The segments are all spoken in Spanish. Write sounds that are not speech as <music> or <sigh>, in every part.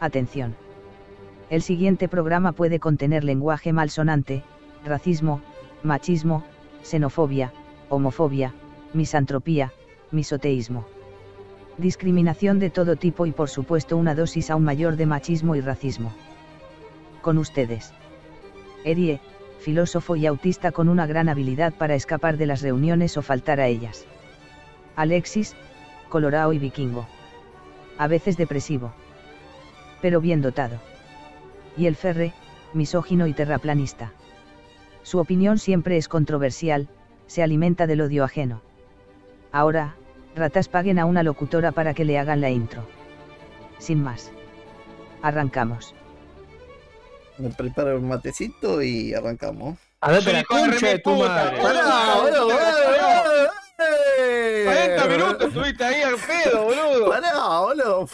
Atención. El siguiente programa puede contener lenguaje malsonante, racismo, machismo, xenofobia, homofobia, misantropía, misoteísmo. Discriminación de todo tipo y por supuesto una dosis aún mayor de machismo y racismo. Con ustedes. Erie, filósofo y autista con una gran habilidad para escapar de las reuniones o faltar a ellas. Alexis, colorado y vikingo. A veces depresivo. Pero bien dotado. Y el Ferre, misógino y terraplanista. Su opinión siempre es controversial, se alimenta del odio ajeno. Ahora, ratas paguen a una locutora para que le hagan la intro. Sin más. Arrancamos. Me preparo un matecito y arrancamos. A ver, la concha de tu madre. ¡Pará, boludo! boludo! 40 minutos estuviste ahí al pedo, boludo. ¡Pará, boludo!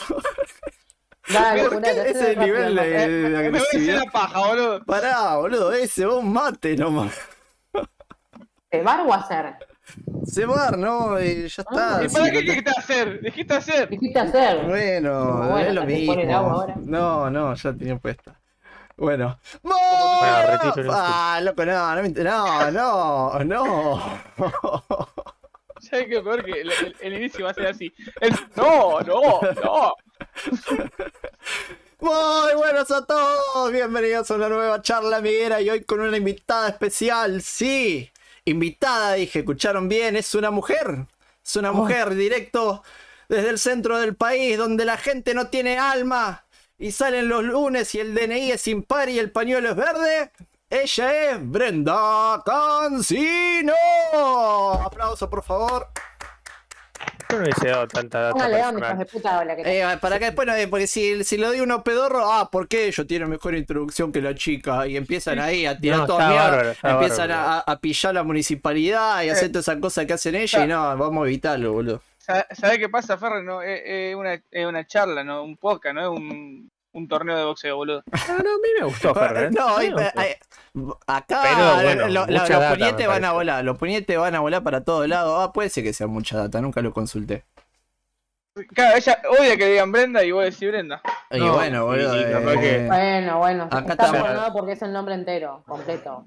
Dale, ¿Por qué ese hacelo rápido, nivel de, de Me voy a hacer agresividad? la paja, boludo. Pará, boludo, ese, un mate nomás. ¿Te bar o hacer? Se bar, ¿no? Y ya está. ¿Y sí, para qué dijiste hacer? Dijiste hacer. Dijiste hacer. Bueno, Bueno, es lo el mismo. agua ahora. No, no, ya tenía puesta. Bueno. Retiro el Ah, loco, no, no, me no, no, no. <laughs> ¿Sabes qué peor que el, el- el inicio va a ser así? El- no, no, no. Muy buenos a todos, bienvenidos a una nueva charla amiguera y hoy con una invitada especial, sí, invitada dije, escucharon bien, es una mujer, es una mujer directo desde el centro del país donde la gente no tiene alma y salen los lunes y el DNI es impar y el pañuelo es verde. Ella es Brenda Cancino. Aplauso por favor. Yo no hubiese dado tanta data Póngale onda, hijos personal. de puta, hola, que Eh, para que después no, eh, porque si, si lo doy uno pedorro, ah, ¿por qué ellos tienen mejor introducción que la chica? Y empiezan ahí a tirar No, todo está mierda, empiezan bárbaro. a, a pillar la municipalidad y hacer todas esas cosas que hacen ellos y no, vamos a evitarlo, boludo. Sa- ¿Sabes qué pasa, Ferre? No, es, es una, es una charla, no un podcast, no es un, un torneo de boxeo, boludo. No, no, a mí me gustó, Ferrer. <laughs> No, me gustó. acá Pero, bueno, lo- lo- mucha los puñetes van a volar, los puñetes van a volar para todos lados. Ah, puede ser que sea mucha data, nunca lo consulté. Claro, ella odia que digan Brenda y vos decís Brenda. Y No, bueno, boludo. eh, que- Bueno, bueno. Acá está estamos. perdonado porque es el nombre entero, completo.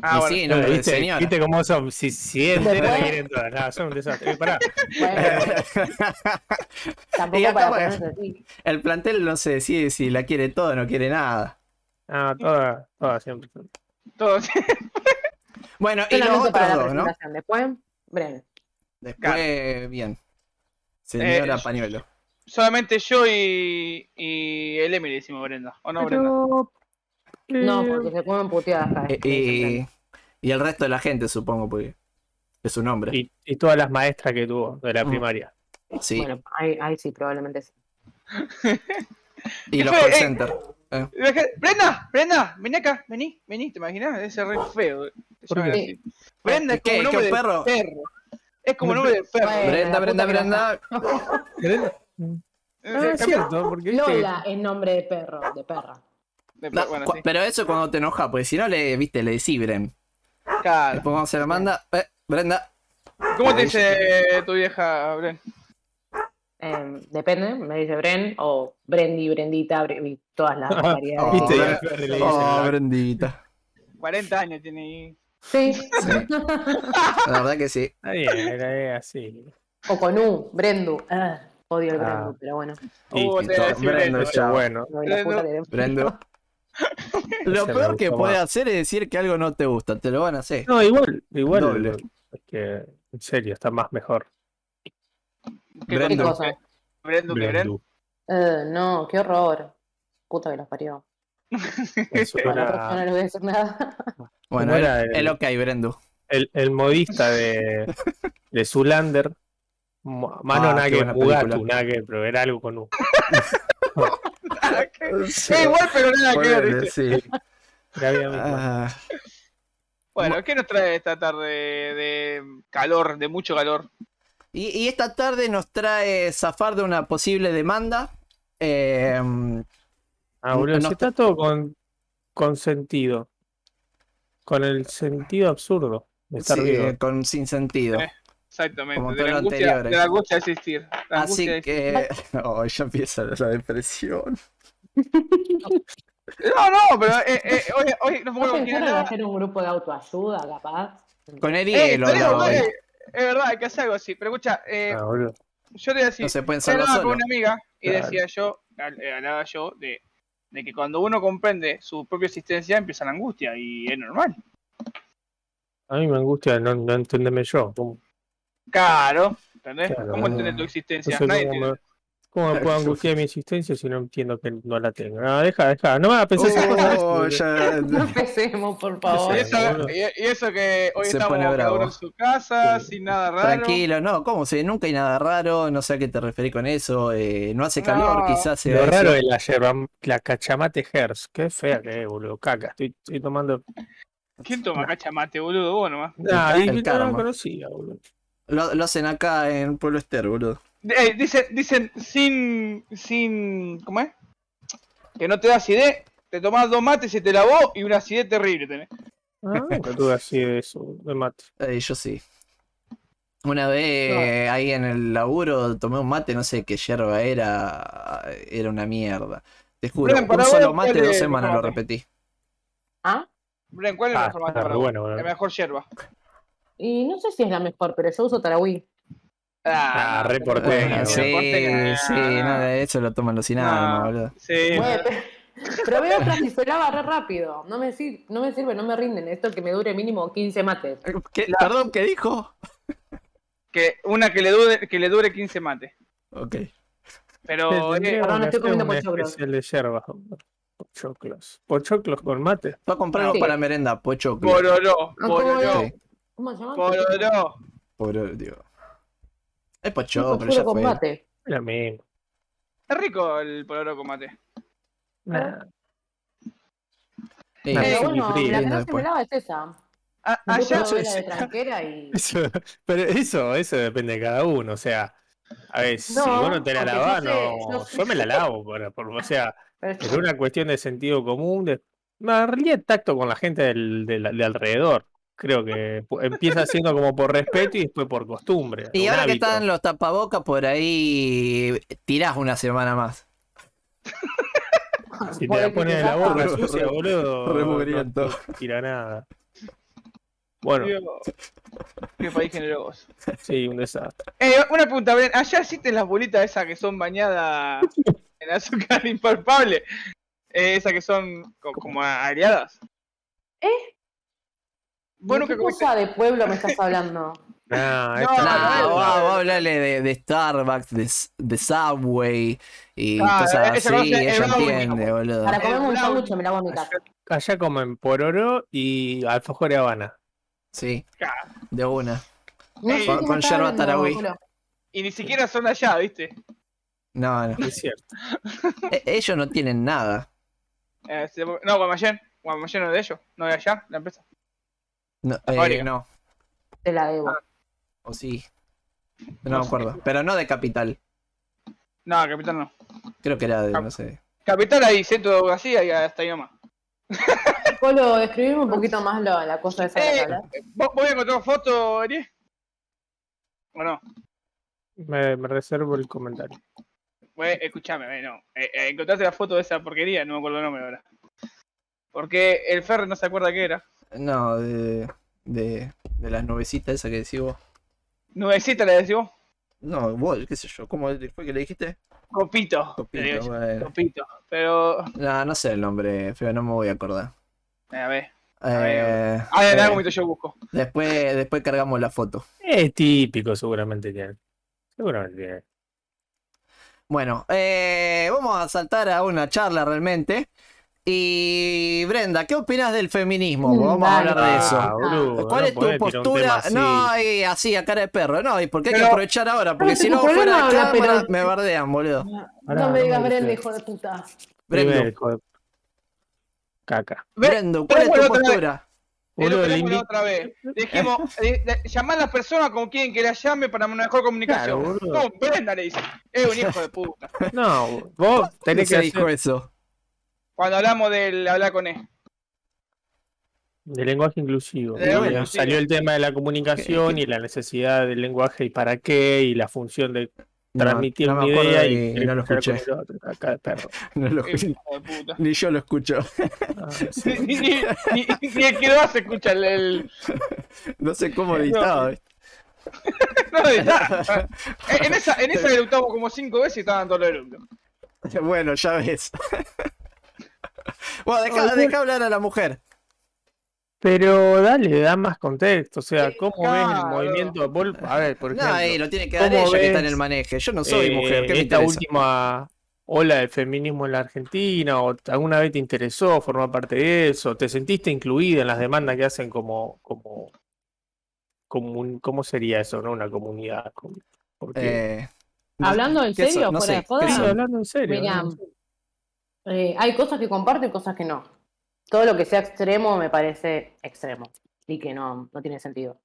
Ah, y bueno. sí, de ¿Viste, señora. ¿Viste cómo son? Si, si la quieren todas. No, son un desastre. Pará. Bueno, <laughs> tampoco para ponerse así. El plantel no se decide si la quiere todo o no quiere nada. No, todas, todas siempre. Todos. Bueno, y los otros dos, ¿no? Después, Bren. Después, bien. Señora Eh, Pañuelo. Solamente yo y, y el Emily decimos Brenda. ¿O no, Brenda? No, porque se comen puteadas Eh, Bren. y, y el resto de la gente, supongo, porque es su nombre. Y, y todas las maestras que tuvo de la Mm. primaria. Sí. Bueno, ahí, ahí sí, probablemente sí. y ¿qué los fue? <laughs> call Eh, center. Eh, Brenda, Brenda, vení acá, vení, vení, ¿te imaginas? Ser re feo. Te ¿Por llaman qué? Brenda es ¿Qué? como ¿Qué, nombre de perro? perro. Es como nombre de perro. Bueno, Brenda, Brenda, Brenda. Ah, es cierto, porque Lola es nombre de perro, de perra. De No, perro, bueno, cu- sí. Pero eso cuando te enojas, porque si no le, viste, le decís Bren. Claro. Después cuando se lo manda, eh, Brenda. ¿Cómo te dice tu vieja, Bren? Eh, depende, me dice Bren o Brendi, Brendita, Bre- y todas las <laughs> variedades. Oh, Oh, "Ah, Brendita. 40 años tiene Sí. La verdad que sí. Está bien, era así. o con U, Brendu. Ah, odio el Ah. Brendu, pero bueno. Uh, Brenda, Brenda. ya. bueno. Brendo. <laughs> <laughs> Lo peor que puede más. hacer es decir que algo no te gusta. Te lo van a hacer. No, igual, igual. Doble. Es que, en serio, está más mejor. ¿Qué ¿Qué Brendu. cosa? Brendu que Bren. Blendu. Eh, no, qué horror. Puta que los parió. Era no les voy a decir nada. <laughs> Bueno, ¿Cómo el, era el- el ok, Brendu. el, el modista de, de Zulander. Mano Ah, Nage, Mugatu. Nage, pero era algo con U. <laughs> <laughs> Es igual, pero nada que ver. Sí. Ah, Bueno, ¿qué nos trae esta tarde de calor, de mucho calor? y, y esta tarde nos trae zafar de una posible demanda. Eh, Ah, boludo, no si está- todo con, con sentido. Con el sentido absurdo de estar sí, vivo. con sin sentido. Eh. Exactamente. Como De todo la, lo angustia, anterior, de eh. la angustia de existir. La de Así que. <laughs> Oh, ya empieza la depresión. <laughs> No, no, pero eh, eh, hoy, hoy no me ¿No acuerdo quién pensaron en era. hacer un grupo de autoayuda, capaz? Con el Eh, hielo, estaría no, es verdad, hay que hacer algo así. Pero escucha, eh, Ah, boludo. yo te decía, no se pueden hablaba con una amiga y Claro. decía yo, hablaba yo de, de que cuando uno comprende su propia existencia empieza la angustia y es normal. A mí me angustia no, no entenderme yo. ¿Cómo, Claro, ¿entendés? Claro. ¿Cómo entender tu no existencia? sé Nadie cómo, entiende. me, cómo me <laughs> puedo angustiar mi existencia si no entiendo que no la tengo? No, deja, deja. No me hagas pensar esas cosas. Oh, ya- <laughs> No empecemos, por favor. Eso, y, y eso que hoy Se estamos cada uno en su casa, Sí. sin nada raro. Tranquilo, no, ¿cómo se? Nunca hay nada raro, no sé a qué te referís con eso. eh, no hace calor, No. quizás sea Lo raro es la yerba, la cachamate Hers. Qué fea que es, boludo. Caca. Estoy, estoy tomando. ¿Quién toma cachamate, boludo? Vos nomás. Nah, el no karma. la conocía, boludo. Lo, lo hacen acá en Pueblo Ester, boludo. Eh, dicen, dicen sin, sin, ¿cómo es? Que no te da acidez, te tomás dos mates y te lavó y una acidez terrible tenés. Ah, nunca tuve así de eso, de mate. Eh, yo sí. Una vez ahí en el laburo tomé un mate, no sé qué yerba era. Era una mierda. Te juro, Bren, un solo mate, ¿cuál dos semanas lo repetí. ¿Ah? Bren, ¿cuál es Ah, la mejor mate para vos? bueno. La mejor yerba. Y no sé si es la mejor, pero yo uso Tarahui. Ah, Ah, boludo. sí, sí, no, no. nada, eso lo toman los sin No. ánimo, boludo. Sí. Bueno, pero veo otras y se lava re rápido. No me, sir- no me sirve, no me rinden. Esto que me dure mínimo 15 mates. ¿Qué? Perdón, ¿qué dijo? Que una que le dure, que le dure 15 mates. Ok. Pero eh, perdón, que estoy comiendo pochoclos. especial de yerba. Pochoclos. Pochoclos con mate. Voy a comprar algo Sí. para merenda, pocho. Pororó, Ah, ¿cómo pororó? ¿Cómo se llama? pororó. Por, digo. Es Sí, pocho, pero ya con fue. lo mismo. Es rico el pororó con mate. Nah. Sí, Pero sí, bueno, frío, la que no se me lava es esa. A- Yo allá, la de tranquera y... <laughs> Eso, pero eso, eso depende de cada uno. O sea, a ver, si No, vos no te la yo lavas, sé- no. yo sé- Yo me la lavo, por, por- o sea, pero es una cuestión de sentido común. De, no, en realidad, tacto con la gente del, del- de alrededor. Creo que empieza siendo como por respeto y después por costumbre. Y ahora que están los tapabocas por ahí, tirás una semana más. <laughs> Si te la pones en la boca Re- sucia, boludo. re no- tira nada. Bueno, qué país generoso. sí, un desastre. Eh, una pregunta, Bren, allá existen las bolitas esas que son bañadas <laughs> en azúcar impalpable. Eh, esas que son co- como aireadas. ¿Eh? Vos ¿De nunca qué cosa de pueblo me estás hablando? <laughs> No, no, no, no, vos no. hablale de, de Starbucks, de, de Subway y Ah, cosas así, cosa es ella entiende, boludo. Para comerme un sándwich me en mi casa. Allá comen pororó y alfajor de Habana. Sí, Claro. de una. No Eh, sé con- con yerba tarahui. Y ni siquiera son de allá, ¿viste? No, no. Es cierto. E- ellos no tienen nada. Eh, no, Guaymallén. Guaymallén no es de ellos. No de allá, la empresa. No, La eh, no, Te la debo. o sí. No, No me sé. acuerdo. Pero no de Capital. No, Capital no. Creo que era de, Cap- no sé. Capital ahí, centro así, y hasta ahí nomás. <laughs> Polo, describime un poquito más la, la cosa esa de la que Eh. ¿Vos vos encontró foto, Ari? ¿O no? Me, me reservo el comentario. Bueno, escuchame, eh, no. Eh, eh, encontraste la foto de esa porquería, no me acuerdo el nombre ahora. Porque el Ferre no se acuerda qué era. No, de, de, de las nubecitas esas que decís vos. Nubecita le decimos. No, vos, qué sé yo, ¿cómo fue que le dijiste? Copito. Copito, bueno. Copito. Pero. No, no sé el nombre, pero no me voy a acordar. eh, A ver. Eh, A ver, en algún momento yo busco. después, después cargamos la foto. Es típico, seguramente tiene. Seguramente tiene. Bueno, eh, vamos a saltar a una charla realmente. Y Brenda, ¿qué opinas del feminismo? Mm, Vamos a hablar de eso. Ah, boludo, ¿Cuál no es tu postura? así. No, y así a cara de perro, no, y porque hay que aprovechar ahora, porque si no fuera de cámara pero- me bardean, boludo. Pará, no me digas no, Brenda, hijo de puta. Brendo, Primer, hijo de- Caca. Brendo, ¿cuál es tu postura? Boludo, que le dijimos la invi- otra vez. Dijimos, <laughs> eh, de- llamar a las personas como quieren que la llame para una mejor comunicación. Claro, no, Brenda le dice. Es un hijo de puta. No, vos tenés ¿Quién que hacer... eso? Cuando hablamos del hablar con él. De lenguaje inclusivo. De lenguaje Y inclusivo. Salió el tema de la comunicación y la necesidad del lenguaje y para qué y la función de No, transmitir no una acuerdo idea y- no lo escuché. Acá de perro. <laughs> No lo escuché. Ni yo lo escucho. Ah, <laughs> sí. <laughs> Ni, ni- ni- ni el que lo hace escucha el. el- No sé cómo editaba. ¿viste? No, está. En en esa, en esa eructamos como cinco veces y estaban todos los eructos. Bueno, ya ves. Bueno, deja, deja hablar a la mujer. Pero dale, da más contexto. O sea, ¿cómo ves el claro. movimiento? Vos- A ver, por No, ejemplo. ahí lo tiene que dar ¿cómo ella que está en el maneje. Yo no soy eh, mujer. ¿Qué esta última ola del feminismo en la Argentina, o alguna vez te interesó formar parte de eso, te sentiste incluida en las demandas que hacen como, como, como un- ¿cómo sería eso, no? Una comunidad. Porque, Eh, no- Hablando en ¿qué serio, no sé, de hablando en serio. Mirá, hablando en serio. Eh, hay cosas que comparto y cosas que no. Todo lo que sea extremo me parece extremo y que no, no tiene sentido.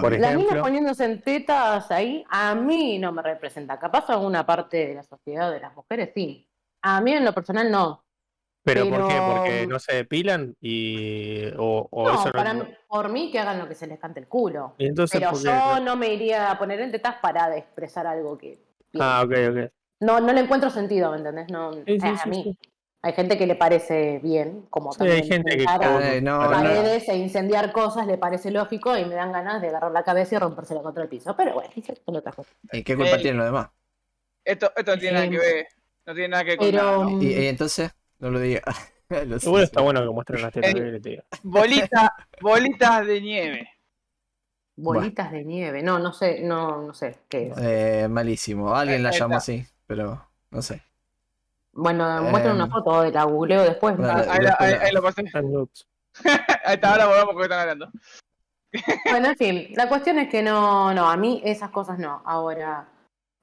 Por Las ejemplo. niñas poniéndose en tetas ahí, a mí no me representa. Capaz alguna parte de la sociedad de las mujeres sí. A mí en lo personal no. ¿Pero por qué? ¿Porque no se depilan? y o, o No, eso no- para mí- por mí que hagan lo que se les cante el culo. Entonces, Pero yo no me iría a poner en tetas para expresar algo que... Ah, ok, ok. No, no le encuentro sentido, ¿me entendés? No, Sí, sí, eh, a sí, mí. sí. Hay gente que le parece bien, como Sí, también hay gente que como- Eh, no, para- no. paredes e incendiar cosas le parece lógico y me dan ganas de agarrar la cabeza y rompérsela contra el piso. Pero bueno, son otras cosas. ¿Y qué culpa tienen los demás? Esto, esto no tiene nada que ver. No tiene nada que ver con Pero nada, ¿no? Y, y entonces, no lo diga. <laughs> Lo Seguro está bueno que muestren las tetas. Bolita, bolitas de nieve. bolitas de nieve. No, no sé, no, no sé qué es. Eh, malísimo. Alguien la llamó está. así, pero no sé. Bueno, muestran una Em, foto, la googleo después. Ah, Ahí, la- ahí- ahí lo pasé. <laughs> Ahí está, ahora volvamos con lo que están hablando. <laughs> Bueno, en fin, la cuestión es que no, no, a mí esas cosas no. Ahora,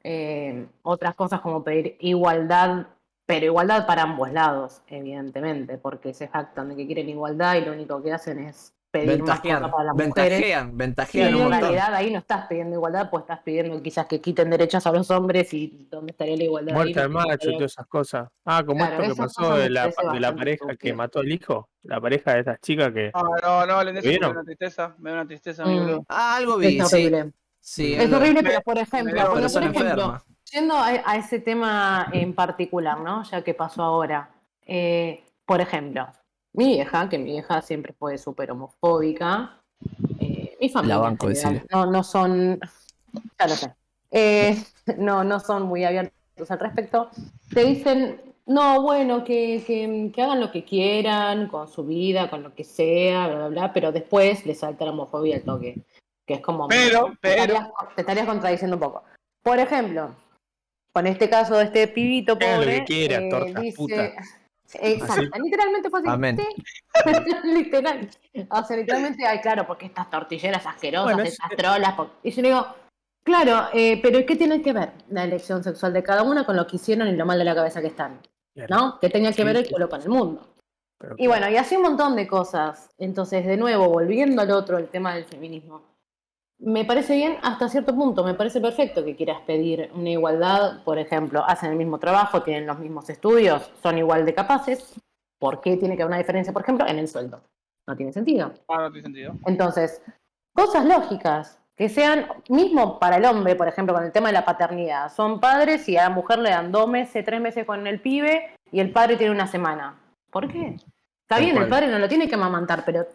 eh, otras cosas como pedir igualdad, pero igualdad para ambos lados, evidentemente, porque se jactan de que quieren igualdad y lo único que hacen es pedir más Ventajean, cosas para las mujeres. ventajean, ventajean un en montón. realidad ahí no estás pidiendo igualdad, pues estás pidiendo quizás que quiten derechos a los hombres y dónde estaría la igualdad. Muerte al No macho y todas esas cosas. Ah, como Claro, esto que pasó de la, de la pareja que mató al hijo. La pareja de esas chicas que. No, no, no porque me ¿Vieron? da una tristeza. Me da una tristeza, mi Mm. Ah, algo vi, Es sí. horrible. sí Es horrible, Me- pero por ejemplo, porque, por ejemplo, enferma. yendo a, a ese tema en particular, ¿no? Ya que pasó ahora. eh, por ejemplo, mi vieja, que mi vieja siempre fue súper homofóbica. eh, mi familia. en banco, general, no, no son. Ya lo sé. Eh, <laughs> no, no son muy abiertos al respecto. Te dicen, no, bueno, que, que, que hagan lo que quieran con su vida, con lo que sea, bla, bla, bla, pero después les salta la homofobia al toque. Que es como. Pero, te pero- estarías- te estarías contradiciendo un poco. Por ejemplo, con este caso de este pibito Que hagan lo pobre. que quieran, eh, tortas dice- putas. Exacto, literalmente fue así. Amén. <laughs> Literal. O sea, literalmente, ay, claro, porque estas tortilleras asquerosas, Bueno, es- estas trolas. por- Y yo le digo, claro, eh, pero ¿qué tiene que ver la elección sexual de cada una con lo que hicieron y lo mal de la cabeza que están? ¿No? Que tenga que Sí, ver el sí. culo con el mundo. Pero Y bueno, y así un montón de cosas. Entonces, de nuevo, volviendo al otro, el tema del feminismo. Me parece bien hasta cierto punto, me parece perfecto que quieras pedir una igualdad, por ejemplo, hacen el mismo trabajo, tienen los mismos estudios, son igual de capaces. ¿Por qué tiene que haber una diferencia, por ejemplo, en el sueldo? No tiene sentido. Ah, no tiene sentido. Entonces, cosas lógicas, que sean, mismo para el hombre, por ejemplo, con el tema de la paternidad, son padres y a la mujer le dan dos meses, tres meses con el pibe y el padre tiene una semana. ¿Por qué? Está bien, el padre no lo tiene que amamantar, pero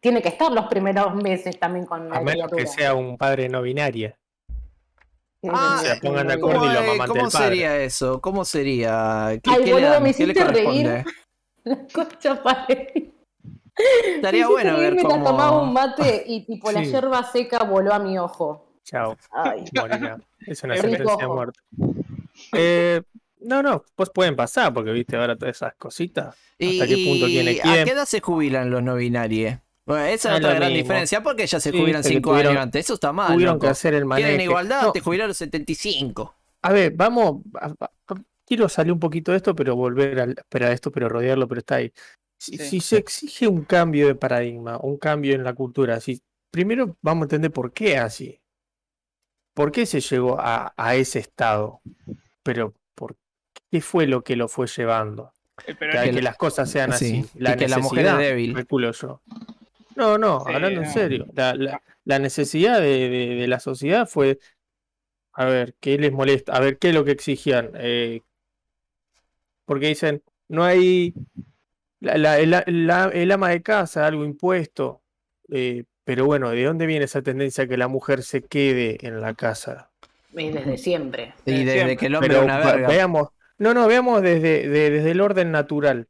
tiene que estar los primeros meses también con la A menos que sea un padre no binario. Ah, se pongan de acuerdo ¿Cómo, y lo amamante ¿cómo el padre. sería eso? ¿Cómo sería? ¿Qué, Ay, qué le boludo, dan? me ¿Qué le hiciste reír. <laughs> La concha pared. Estaría bueno ver Mientras tomaba un cómo... mate <laughs> y tipo la hierba seca voló a mi ojo. Chao, Ay. <laughs> morirá. Es una sentencia de muerte. Eh, no, no, pues pueden pasar, porque viste ahora todas esas cositas. ¿Y, ¿Hasta qué punto tiene a quién? qué edad se jubilan los no binarios? Bueno, esa es otra gran mismo. diferencia, porque ya se Sí, jubilan porque cinco tuvieron- años antes. Eso está mal. Tuvieron loco. que hacer el manejo. Quieren igualdad, No, te jubilan a los 75. a ver, vamos. a- a- a- quiero salir un poquito de esto, pero volver al, espera esto, pero rodearlo, pero está ahí. Si, Sí. si se exige un cambio de paradigma, un cambio en la cultura, si, primero vamos a entender por qué así. ¿Por qué se llegó a, a ese estado? Pero ¿por qué fue lo que lo fue llevando? Que, las cosas sean Sí, así. La y que la mujer es necesidad, débil. calculo yo. No, no, Sí, hablando en serio. La, la- la necesidad de, de- de la sociedad fue, a ver, ¿qué les molesta? A ver, ¿qué es lo que exigían? Eh, porque dicen, no hay, la- la- el, la- el ama de casa, algo impuesto, eh, pero bueno, ¿de dónde viene esa tendencia a que la mujer se quede en la casa? Y desde siempre. Y desde siempre. que el hombre Pero es una ve- verga. veamos, no, no, veamos desde, de- desde el orden natural.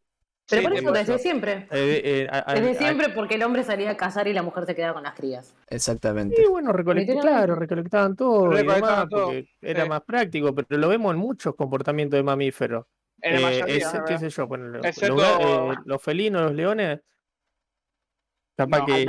Pero Sí, por eso, desde siempre. Eh, eh, a- a- Desde a- siempre, porque el hombre salía a cazar y la mujer se quedaba con las crías. Exactamente. Y bueno, recolectaban, claro, recolectaban todo y Recolectaban demás, todo, porque era sí. más práctico, pero lo vemos en muchos comportamientos de mamíferos. En la Eh, mayoría, ese- la qué sé yo, bueno, los, Excepto- los eh, felinos, los leones, capaz No, que,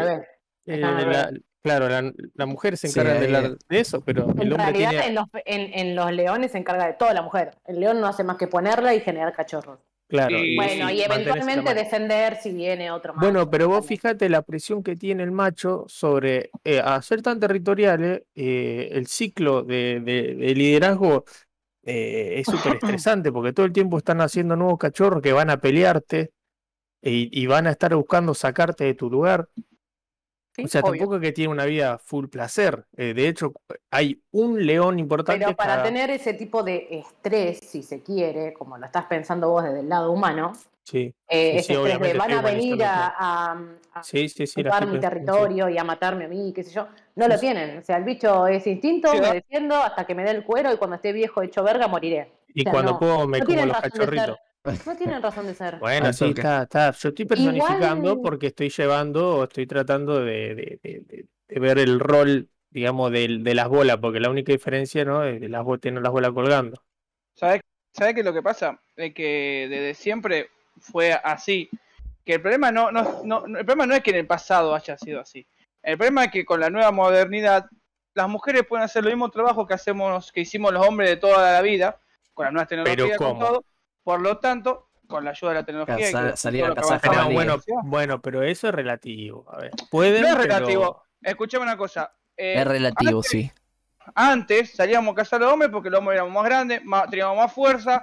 eh, la- claro, la, la mujer se Sí, encarga de, la- de eso, pero el En hombre realidad, tiene, en, los, en, en los leones se encarga de toda la mujer. El león no hace más que ponerla y generar cachorros. Claro, y- bueno, y eventualmente defender si viene otro más. Bueno, pero vos fíjate la presión que tiene el macho sobre eh, a ser tan territoriales, eh, el ciclo de, de- de liderazgo eh, es súper <laughs> estresante porque todo el tiempo están haciendo nuevos cachorros que van a pelearte y, y van a estar buscando sacarte de tu lugar. Sí, O sea, obvio. tampoco es que tiene una vida full placer. Eh, de hecho, hay un león importante Pero para cada- tener ese tipo de estrés, si se quiere, como lo estás pensando vos desde el lado humano, Sí, eh, Sí, ese sí, estrés de van a venir a, a- ocupar mi territorio y a matarme a mí, qué sé yo, no lo tienen. O sea, el bicho es instinto, me defiendo hasta que me dé el cuero y cuando esté viejo hecho verga moriré. Y O sea, cuando no, puedo me no como los cachorritos. No tienen razón de ser. Bueno, Al sí, está, está. Yo estoy personificando Igual- porque estoy llevando, estoy tratando de, de- de- de- de ver el rol, digamos, del- de, las bolas, porque la única diferencia, ¿no? Es que las bolas tienen las bolas colgando. ¿Sabes ¿Sabe qué es lo que pasa? Es que desde siempre fue así. Que el problema no, no, no, no- el problema no es que en el pasado haya sido así. El problema es que con la nueva modernidad, las mujeres pueden hacer lo mismo trabajo que hacemos, que hicimos los hombres de toda la vida, con las nuevas tecnologías, con ¿cómo? todo. Por lo tanto, con la ayuda de la tecnología. que- salir a cazar jabalíes. bueno, bueno, pero eso es relativo. A ver, pueden, No es pero- relativo. Escuchame una cosa. eh, Es relativo, antes- sí. Antes salíamos a cazar a los hombres porque los hombres éramos más grandes, más, teníamos más fuerza,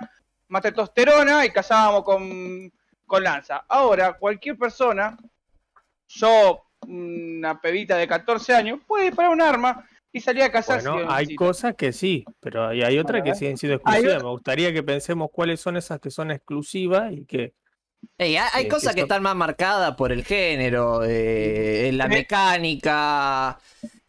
más testosterona y cazábamos con, con lanza. Ahora, cualquier persona, yo, una pebita de 14 años, puede disparar un arma y salir a cazar si Bueno, hay cosas que sí, pero hay, hay otras que siguen siendo Hay exclusivas. Me gustaría que pensemos cuáles son esas que son exclusivas y que hay, hay Eh, cosas que están más marcadas por el género, eh, en la mecánica.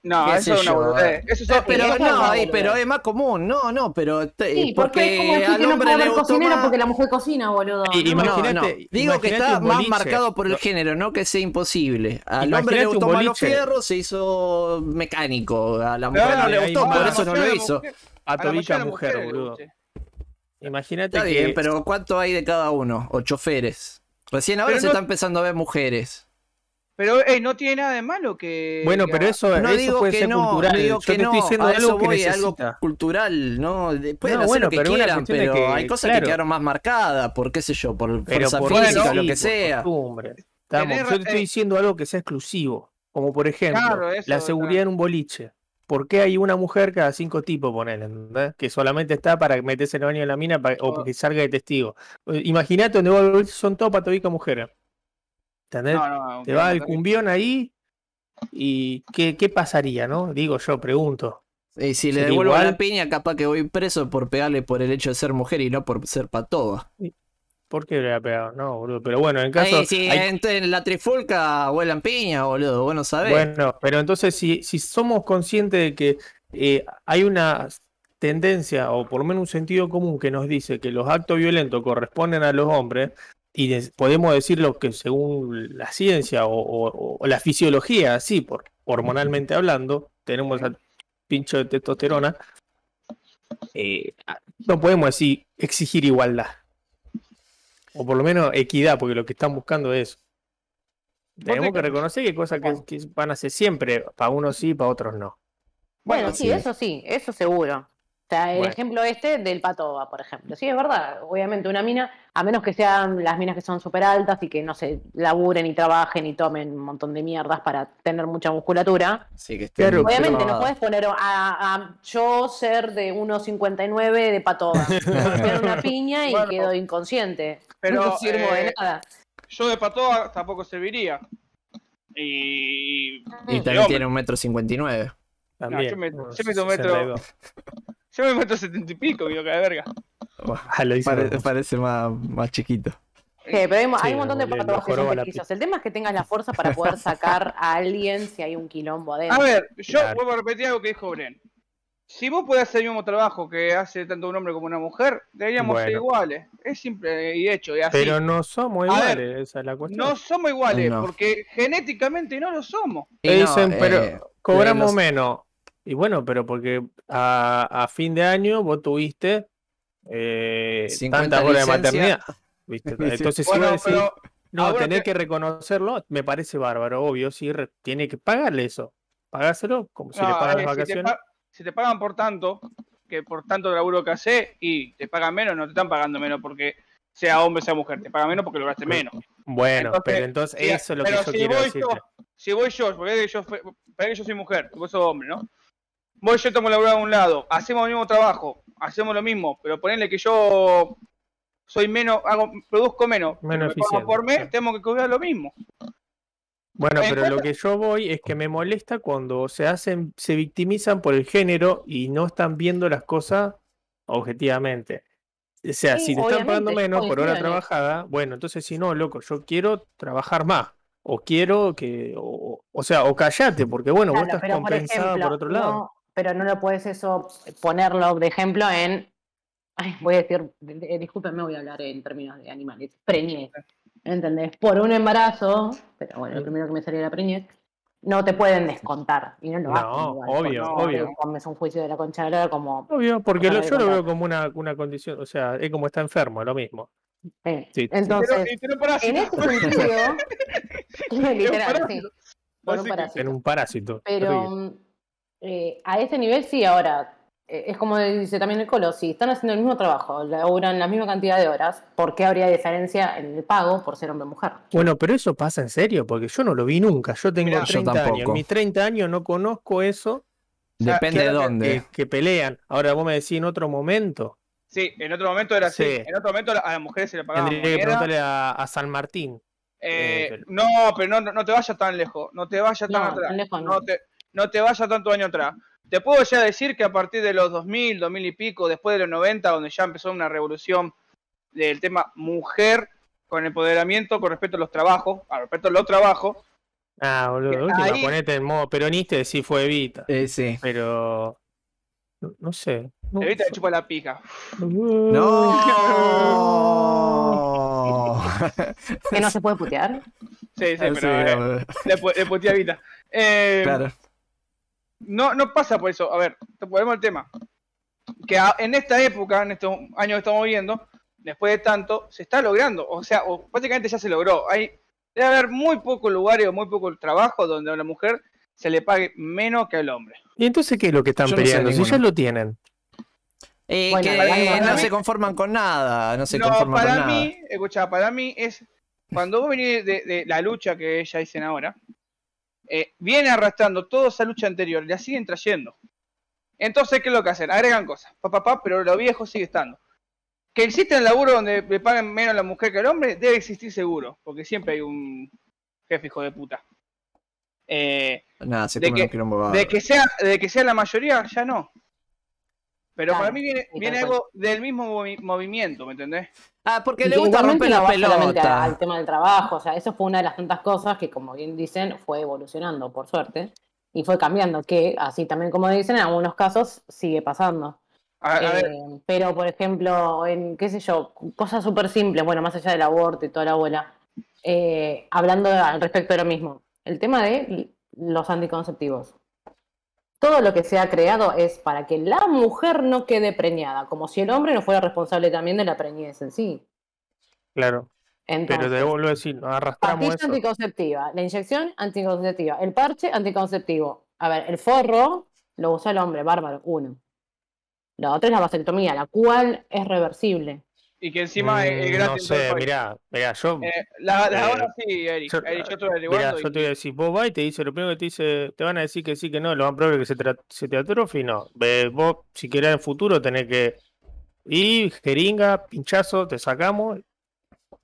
No, eso es una boludez. Eso es pero no, pero es más común, no, no, pero te- Sí, porque, como decir al que no hombre puede le haber más. porque la mujer cocina, boludo. Y- No, imagínate- No, no, digo que está más marcado por el género, no que sea imposible. Al hombre le gustó más los fierros, se hizo mecánico. A la mujer No, le gustó, por eso no lo hizo. a a la todita mayoría de las mujer, boludo. Imagínate Está que bien, pero ¿cuánto hay de cada uno? O choferes. Recién ahora Pero se no- está empezando a ver mujeres. Pero ey, no tiene nada de malo que. Bueno, pero eso, No eso digo puede que ser no, cultural. no digo Yo que te no, estoy diciendo a algo que voy, algo cultural, ¿no? De- Pueden No, hacer bueno, lo que pero una quieran, pero que, hay cosas claro. que quedaron más marcadas, por qué sé yo, por Pero fuerza por física, bueno, lo que sea. Estamos- yo te estoy eh. diciendo algo que sea exclusivo. Como por ejemplo, Claro, eso, la seguridad en un boliche. ¿Por qué hay una mujer cada cinco tipos, ponele, ¿entendés? Que solamente está para meterse en el baño de la mina pa- o Oh. que salga de testigo. Eh, Imagínate donde vos son todos patobicas mujeres. ¿Entendés? No, no, Te va el cumbión ahí y ¿qué, qué pasaría, no? Digo yo, pregunto. Y si le devuelvo igual. la piña, capaz que voy preso por pegarle por el hecho de ser mujer y no por ser patoba. ¿Por qué le ha pegado? No, boludo. Pero bueno, en caso. Ahí, si hay- en, en la trifulca vuelan piña, boludo, vos no sabés. Bueno, pero entonces si, si somos conscientes de que eh, hay una tendencia, o por lo menos un sentido común que nos dice que los actos violentos corresponden a los hombres, y des- podemos decirlo que según la ciencia o, o- o la fisiología, así, por, hormonalmente hablando, tenemos al pincho de testosterona, eh, no podemos decir exigir igualdad. O por lo menos equidad, porque lo que están buscando es eso. Tenemos que reconocer que hay cosas que, que van a ser siempre, para unos sí, para otros no. Bueno, Bueno, sí, sí. eso sí, eso seguro. O sea, el Bueno. ejemplo este del patoba, por ejemplo. Sí, es verdad. Obviamente, una mina, a menos que sean las minas que son súper altas y que no se laburen y trabajen y tomen un montón de mierdas para tener mucha musculatura. Sí, que Claro, estén Obviamente, no puedes poner a, a yo ser de 1,59 de patoba. <laughs> Pegan una piña y Bueno. quedo inconsciente. Pero, no sirvo de eh, nada. Yo de patoa tampoco serviría. Y. Y también tiene un metro cincuenta y nueve. También. yo me- unos yo me tomo metro- 62. Yo me meto setenta y pico, digo que de verga. Ah, lo hice Pare- parece más, más chiquito. Sí, pero hay, un montón de petizos. El tema es que tengas la fuerza para poder sacar a alguien si hay un quilombo adentro. A ver, yo Claro. vuelvo a repetir algo que dijo Bren. Si vos podés hacer el mismo trabajo que hace tanto un hombre como una mujer, deberíamos ser iguales. Es simple y hecho, y así. Pero no somos ver, iguales, esa es la cuestión. no somos iguales, No. porque genéticamente no lo somos. Y Te no, dicen, pero eh, cobramos los- menos. Y bueno, pero porque a, a fin de año vos tuviste eh, 50 tantas horas de maternidad. ¿viste? <laughs> Entonces, si Bueno, vos decís, pero no, tener que- que reconocerlo, me parece bárbaro, obvio, sí, re- tiene que pagarle eso. Pagárselo, como si no, le pagan eh, las si, te vacaciones. pa- si te pagan por tanto, que por tanto laburo que haces, y te pagan menos, no te están pagando menos porque sea hombre sea mujer, te pagan menos porque lograste menos. Bueno, entonces, pero entonces Sí, eso es lo que yo si quiero. Yo, si voy yo, porque yo, fue- para que yo soy mujer, vos sos hombre, ¿no? Voy yo, tomo laburo a un lado, hacemos el mismo trabajo, hacemos lo mismo, pero ponerle que yo soy menos, hago, produzco menos, Menos me por mes, eficiente, tenemos que cobrar lo mismo. Bueno, ¿Me pero lo que yo voy es que me molesta cuando se hacen, se victimizan por el género y no están viendo las cosas objetivamente. O sea, Sí, si te están pagando menos por hora trabajada, bueno, entonces si no, loco, yo quiero trabajar más. O quiero que, o, o sea, o callate, porque bueno, vos estás por compensada por otro lado. no- pero no lo puedes eso ponerlo de ejemplo en. Ay, voy a decir, eh, discúlpenme, voy a hablar en términos de animales. Preñez. ¿Entendés? Por un embarazo, pero bueno, el primero que me salía era preñez, no te pueden descontar. Y no lo No, hacen igual, obvio, obvio. comes un juicio de la concha de como. Obvio, porque lo- yo lo veo como una, una condición, o sea, es como está enfermo, lo mismo. eh, Sí. Entonces, Pero, en ese sentido, <laughs> literal, sí. Por un parásito. En un parásito. Pero eh, a ese nivel sí, ahora, eh, es como dice también el Colo, si están haciendo el mismo trabajo, laburan la misma cantidad de horas, ¿por qué habría diferencia en el pago por ser hombre o mujer? Bueno, pero eso pasa en serio, porque yo no lo vi nunca. Yo tengo Mirá, yo 30 años. tampoco. En mis 30 años no conozco eso Depende de dónde. que, que pelean. Ahora vos me decís en otro momento. Sí, en otro momento era así. Sí. En otro momento a las mujeres se le pagaba Tendría que preguntarle a, a San Martín. Eh, Eh, pero- No, pero no, no, no te vayas tan lejos. No te vayas tan No, atrás. tan lejos no. no. te, no te vayas tanto año atrás. Te puedo ya decir que a partir de los 2000, 2000 y pico, después de los 90, donde ya empezó una revolución del tema mujer con empoderamiento con respecto a los trabajos, a respecto a los trabajos, Ah, boludo. De última, ahí- ponete en modo peronista y decís fue Evita. Eh, sí. Pero. No, no sé. No, Evita le chupa la pija. ¡No! <laughs> ¿Que no se puede putear? Sí, sí, <laughs> Sí, pero eh, le, pu- le putea Evita. Eh, claro. No, no pasa por eso. A ver, te ponemos el tema. Que a- en esta época, en estos años que estamos viviendo, después de tanto, se está logrando. O sea, o prácticamente ya se logró. Hay, debe haber muy pocos lugares o muy poco trabajo donde a la mujer se le pague menos que al hombre. ¿Y entonces qué es lo que están Yo no sé peleando? si ya lo tienen. Eh, Bueno, que mí- no para se mí- conforman con nada, no se no, conforman con para nada. mí, escucha, para mí es cuando vos venís de, de la lucha que ella dicen ahora, eh, viene arrastrando toda esa lucha anterior y la siguen trayendo. Entonces, ¿qué es lo que hacen? Agregan cosas, pa, pa, pa, pero lo viejo sigue estando. Que existe el laburo donde le paguen menos a la mujer que al hombre, debe existir seguro, porque siempre hay un jefe hijo de puta. Eh, Nada, se de que- de que sea, de que sea la mayoría, ya no. Pero Claro, para mí viene, viene algo del mismo movi- movimiento, ¿me entendés? Ah, porque le gusta romper la no va solamente pelota. al tema del trabajo, o sea, eso fue una de las tantas cosas que, como bien dicen, fue evolucionando, por suerte, y fue cambiando, que así también como dicen, en algunos casos sigue pasando. A, a ver, Eh, pero, por ejemplo, en, qué sé yo, cosas súper simples, bueno, más allá del aborto y toda la abuela, eh, hablando al respecto de lo mismo, el tema de los anticonceptivos. Todo lo que se ha creado es para que la mujer no quede preñada, como si el hombre no fuera responsable también de la preñez en sí. Claro. Entonces, Pero te vuelvo a decir, arrastramos pastilla eso. anticonceptiva, la inyección anticonceptiva, el parche anticonceptivo. A ver, el forro lo usa el hombre, bárbaro, uno. La otra es la vasectomía, la cual es reversible. Y que encima el, el Mm, gran no sé, mirá, mirá, yo, Eh, la, la eh, sí, Eric. yo- Eric, yo mirá, yo te voy a decir, vos vas y te dice, lo primero que te dice, te van a decir que sí, que no, lo más probable es que se te, se te atrofie, no. Ve, vos, si querés en futuro, tenés que ir, jeringa, pinchazo, te sacamos.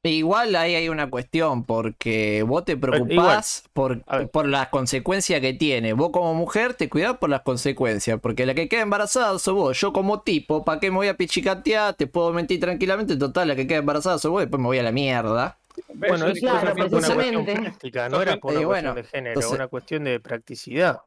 Igual ahí hay una cuestión, porque vos te igual, preocupás por, por las consecuencias que tiene. Vos como mujer te cuidás por las consecuencias, porque la que queda embarazada sos vos. Yo como tipo, ¿para qué me voy a pichicatear? Te puedo mentir tranquilamente, total, la que queda embarazada sos vos, después me voy a la mierda. Bueno, Yo- eso Claro, es una cuestión práctica, no era por Eh, una bueno, cuestión de género, entonces- una cuestión de practicidad.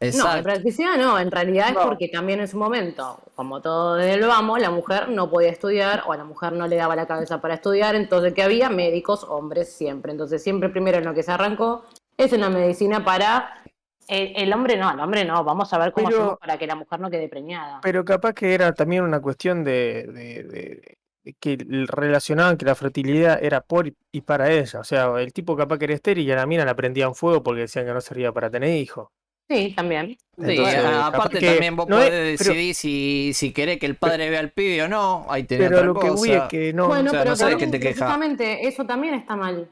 No, de practicidad no, en realidad No. es porque también en su momento, como todo desde el vamos, la mujer no podía estudiar o a la mujer no le daba la cabeza para estudiar, entonces que había médicos, hombres siempre. Entonces siempre primero en lo que se arrancó es en la medicina para el, el hombre no, el hombre no, vamos a ver cómo Pero- hacemos para que la mujer no quede preñada. Pero capaz que era también una cuestión de, de- de- de que relacionaban que la fertilidad era por y para ella. O sea, el tipo capaz que era estéril y a la mina la prendían fuego porque decían que no servía para tener hijos. Sí, también. Entonces, ah, capaz aparte que también vos no es- podés pero- decidir si, si querés que el padre vea al pibe o no. Ahí tenés Pero otra lo que voy es que no. bueno, o sea, pero no también, quién te quejas. precisamente eso también está mal.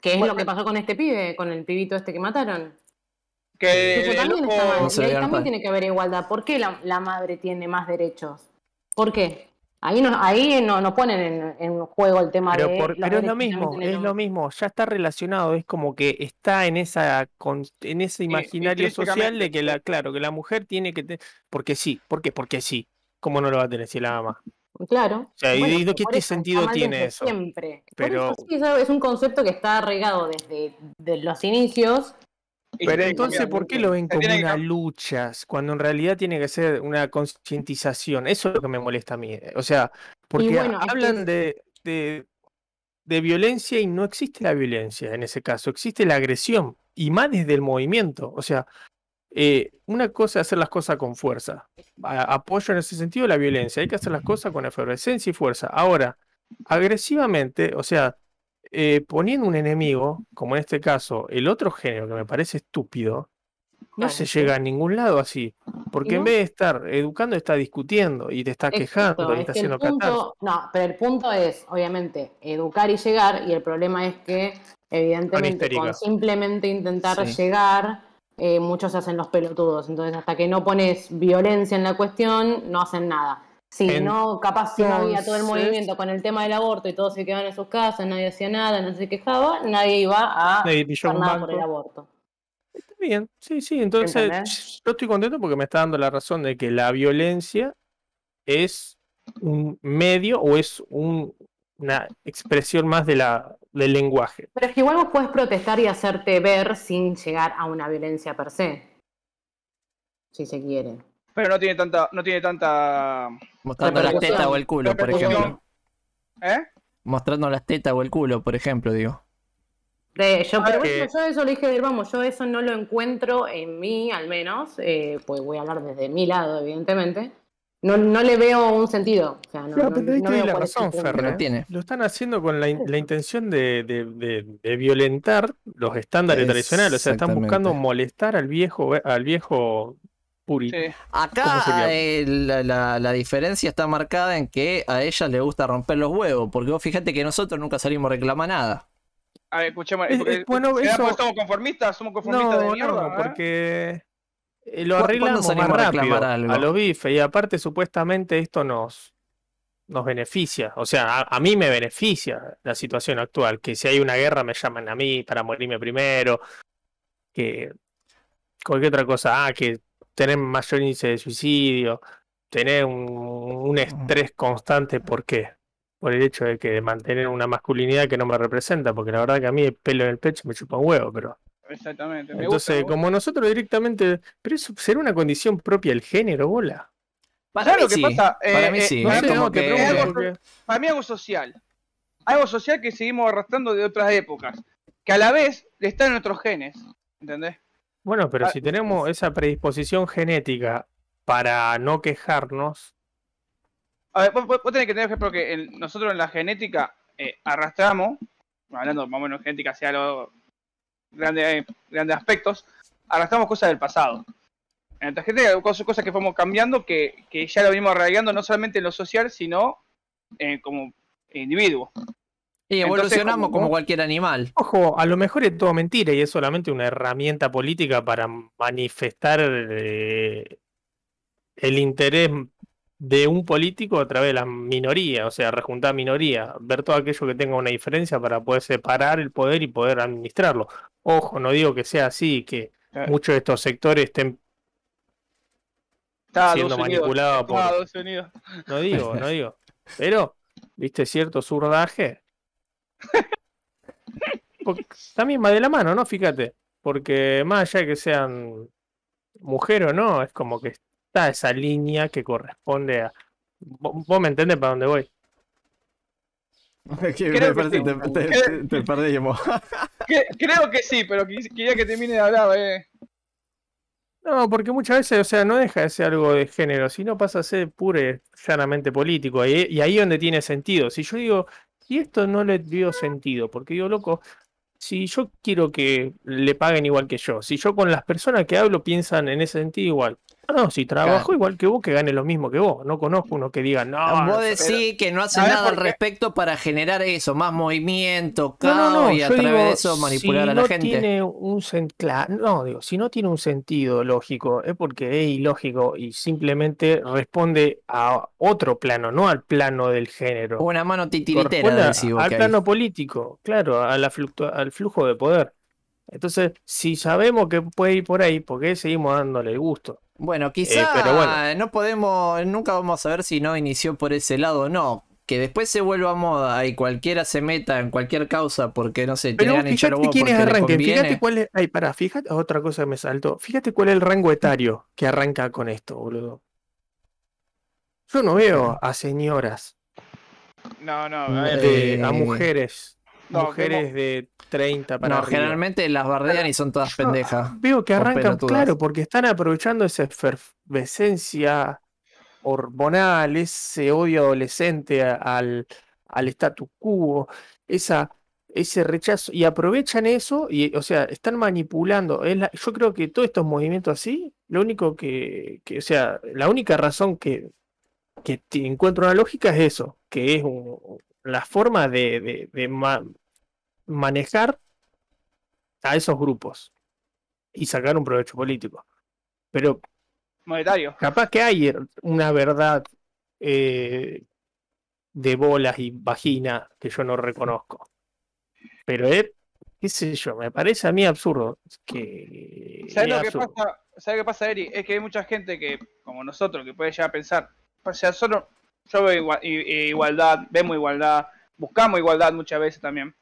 Que es Bueno, lo que pasó con este pibe, con el pibito este que mataron. que Eso también loco- está mal. No y ahí también tiene que haber igualdad. ¿Por qué la, la madre tiene más derechos? ¿Por qué? Ahí no, ahí no, no ponen en, en juego el tema Pero, de. por- pero es lo mismo, es lo mismo, ya está relacionado, es como que está en esa con- en ese imaginario social de que la, claro, que la mujer tiene que tener, porque sí, ¿por qué? Porque sí. ¿Cómo no lo va a tener si la ama? Claro. sea, ¿y Bueno, qué te está sentido tiene eso? Siempre. Por Pero- eso sí, es un concepto que está arraigado desde de los inicios. Pero entonces, ¿por qué lo ven como una lucha? Cuando en realidad tiene que ser una concientización. Eso es lo que me molesta a mí. O sea, porque bueno, es que hablan de, de, de violencia y no existe la violencia en ese caso, existe la agresión. Y más desde el movimiento. O sea, eh, una cosa es hacer las cosas con fuerza. A- apoyo en ese sentido la violencia. Hay que hacer las cosas con efervescencia y fuerza. Ahora, agresivamente, o sea, eh, poniendo un enemigo, como en este caso el otro género, que me parece estúpido, no se sí. llega a ningún lado así. Porque en vez de estar educando, está discutiendo y te está Exacto, quejando y es está haciendo punto, no, pero el punto es, obviamente, educar y llegar, y el problema es que, evidentemente, con simplemente intentar Sí. llegar, eh, muchos hacen los pelotudos. Entonces, hasta que no pones violencia en la cuestión, no hacen nada. Si En- no, capaz si no había todo el movimiento con el tema del aborto y todos se quedaban en sus casas, nadie hacía nada, nadie se quejaba, nadie iba a Nadie hacer nada por el aborto. Está bien, sí, sí. Entonces, ¿Entendés? yo estoy contento porque me está dando la razón de que la violencia es un medio o es un- una expresión más de la, del lenguaje. Pero es que igual vos puedes protestar y hacerte ver sin llegar a una violencia per se. Si se quiere. Pero no tiene tanta, no tiene tanta, Mostrando las tetas o el culo, por ejemplo. ¿eh? Mostrando las tetas o el culo, por ejemplo, digo. De- yo, pero que- bueno, yo eso lo dije vamos, yo eso no lo encuentro en mí, al menos, eh, pues voy a hablar desde mi lado, evidentemente. No, no le veo un sentido. O sea, no, Claro, no- pero ahí no veo la razón, punto. Ferre. Pero tiene. Lo están haciendo con la, in- la intención de, de- de- de violentar los estándares tradicionales. O sea, están buscando molestar al viejo, al viejo puri. Sí. ¿Cómo Acá eh, la, la- la diferencia está marcada en que a ella le gusta romper los huevos, porque vos fíjate que nosotros nunca salimos a reclamar nada. A ver, escuchemos. Es- bueno, ¿será eso- porque somos conformistas? ¿Somos conformistas de mierda? no, eh? porque eh, lo ¿Cu- cuándo arreglamos más a rápido algo? a los bifes y aparte supuestamente esto nos, nos beneficia, o sea, a, a mí me beneficia la situación actual, que si hay una guerra me llaman a mí para morirme primero, que cualquier otra cosa, ah, que tener mayor índice de suicidio, tener un, un estrés constante, ¿por qué? Por el hecho de que de mantener una masculinidad que no me representa, porque la verdad que a mí el pelo en el pecho me chupa un huevo, pero... Exactamente. me Entonces, gusta, como nosotros directamente. Pero eso será una condición propia del género, bola. Para ¿Sabes mí lo que sí, pasa? para Eh, mí eh, sí. No para sé, mí- no, que- pregunto algo- porque- Para mí algo social. Algo social que seguimos arrastrando de otras épocas. Que a la vez está en nuestros genes. ¿Entendés? Bueno, pero Ah, si tenemos esa predisposición genética para no quejarnos, A ver, vos, vos- tenés que tener ejemplo que en- nosotros en la genética eh, arrastramos, hablando más o menos de genética hacia los grandes, grandes aspectos, arrastramos cosas del pasado. En la tarjeta hay cosas, cosas que fuimos cambiando que, que ya lo venimos arraigando no solamente en lo social, sino eh, como individuo. Y Entonces, evolucionamos como- como cualquier animal. Ojo, a lo mejor es todo mentira y es solamente una herramienta política para manifestar eh, el interés de un político a través de la minoría, o sea, rejuntar minoría, ver todo aquello que tenga una diferencia para poder separar el poder y poder administrarlo. Ojo, no digo que sea así, que Eh. muchos de estos sectores estén siendo manipulados por... Estados Unidos. No digo, no digo. Pero, viste, cierto zurdaje. Porque también va de la mano, ¿no? Fíjate. Porque más allá de que sean mujer o no, es como que está esa línea que corresponde a. Vo- Vos me entendés para dónde voy. <laughs> Que Creo me que parece sí. te, te- te- perdimos. <laughs> Que- creo que sí, pero quería que termine de hablar. Eh. No, porque muchas veces, o sea, no deja de ser algo de género, sino pasa a ser pure, llanamente político. Y, y ahí es donde tiene sentido. Si yo digo, y esto no le dio sentido, porque digo, loco, si yo quiero que le paguen igual que yo, si yo con las personas que hablo piensan en ese sentido igual. No, si trabajo Claro. igual que vos, que gane lo mismo que vos. No conozco uno que diga, no, Vos decís que no hace ¿sabés nada al respecto para generar eso, más movimiento, No, no, caos no, y a yo través digo, de eso manipular si a la no gente. Tiene un sen- no, digo, si no tiene un sentido lógico, es porque es ilógico y simplemente responde a otro plano, no al plano del género. Una mano titiritera, al hay. plano político, claro, a la al flujo de poder. Entonces, si sabemos que puede ir por ahí, ¿por qué seguimos dándole el gusto? Bueno, quizá pero bueno. no podemos, nunca vamos a saber si no inició por ese lado o no. Que después se vuelva moda y cualquiera se meta en cualquier causa porque no sé, te Pero a hinchar fíjate huevo quiénes arranquen, fíjate cuál es. Ay, pará, fíjate, otra cosa que me saltó. Fíjate cuál es el rango etario que arranca con esto, boludo. Yo no veo a señoras, No, no, Mm, a ver. de- Eh, a mujeres, no, mujeres de 30 para No, arriba. generalmente las bardean y son todas Yo pendejas. Veo que arrancan, claro, porque están aprovechando esa efervescencia hormonal, ese odio adolescente al, al statu quo, esa, ese rechazo, y aprovechan eso, y, o sea, están manipulando. Es la- yo creo que todos estos movimientos así, lo único que, que, o sea, la única razón que, que encuentro una lógica es eso, que es un- la forma de, de- de ma- manejar a esos grupos y sacar un provecho político. Pero monetario. capaz que hay una verdad eh, de bolas y vagina que yo no reconozco. Pero es, qué sé yo, me parece a mí absurdo. Que ¿Sabes es lo que pasa? ¿Sabes qué pasa, Eri? Es que hay mucha gente que, como nosotros, que puede llegar a pensar, o sea, solo yo veo igua- i- i- igualdad, vemos igualdad, buscamos igualdad muchas veces también.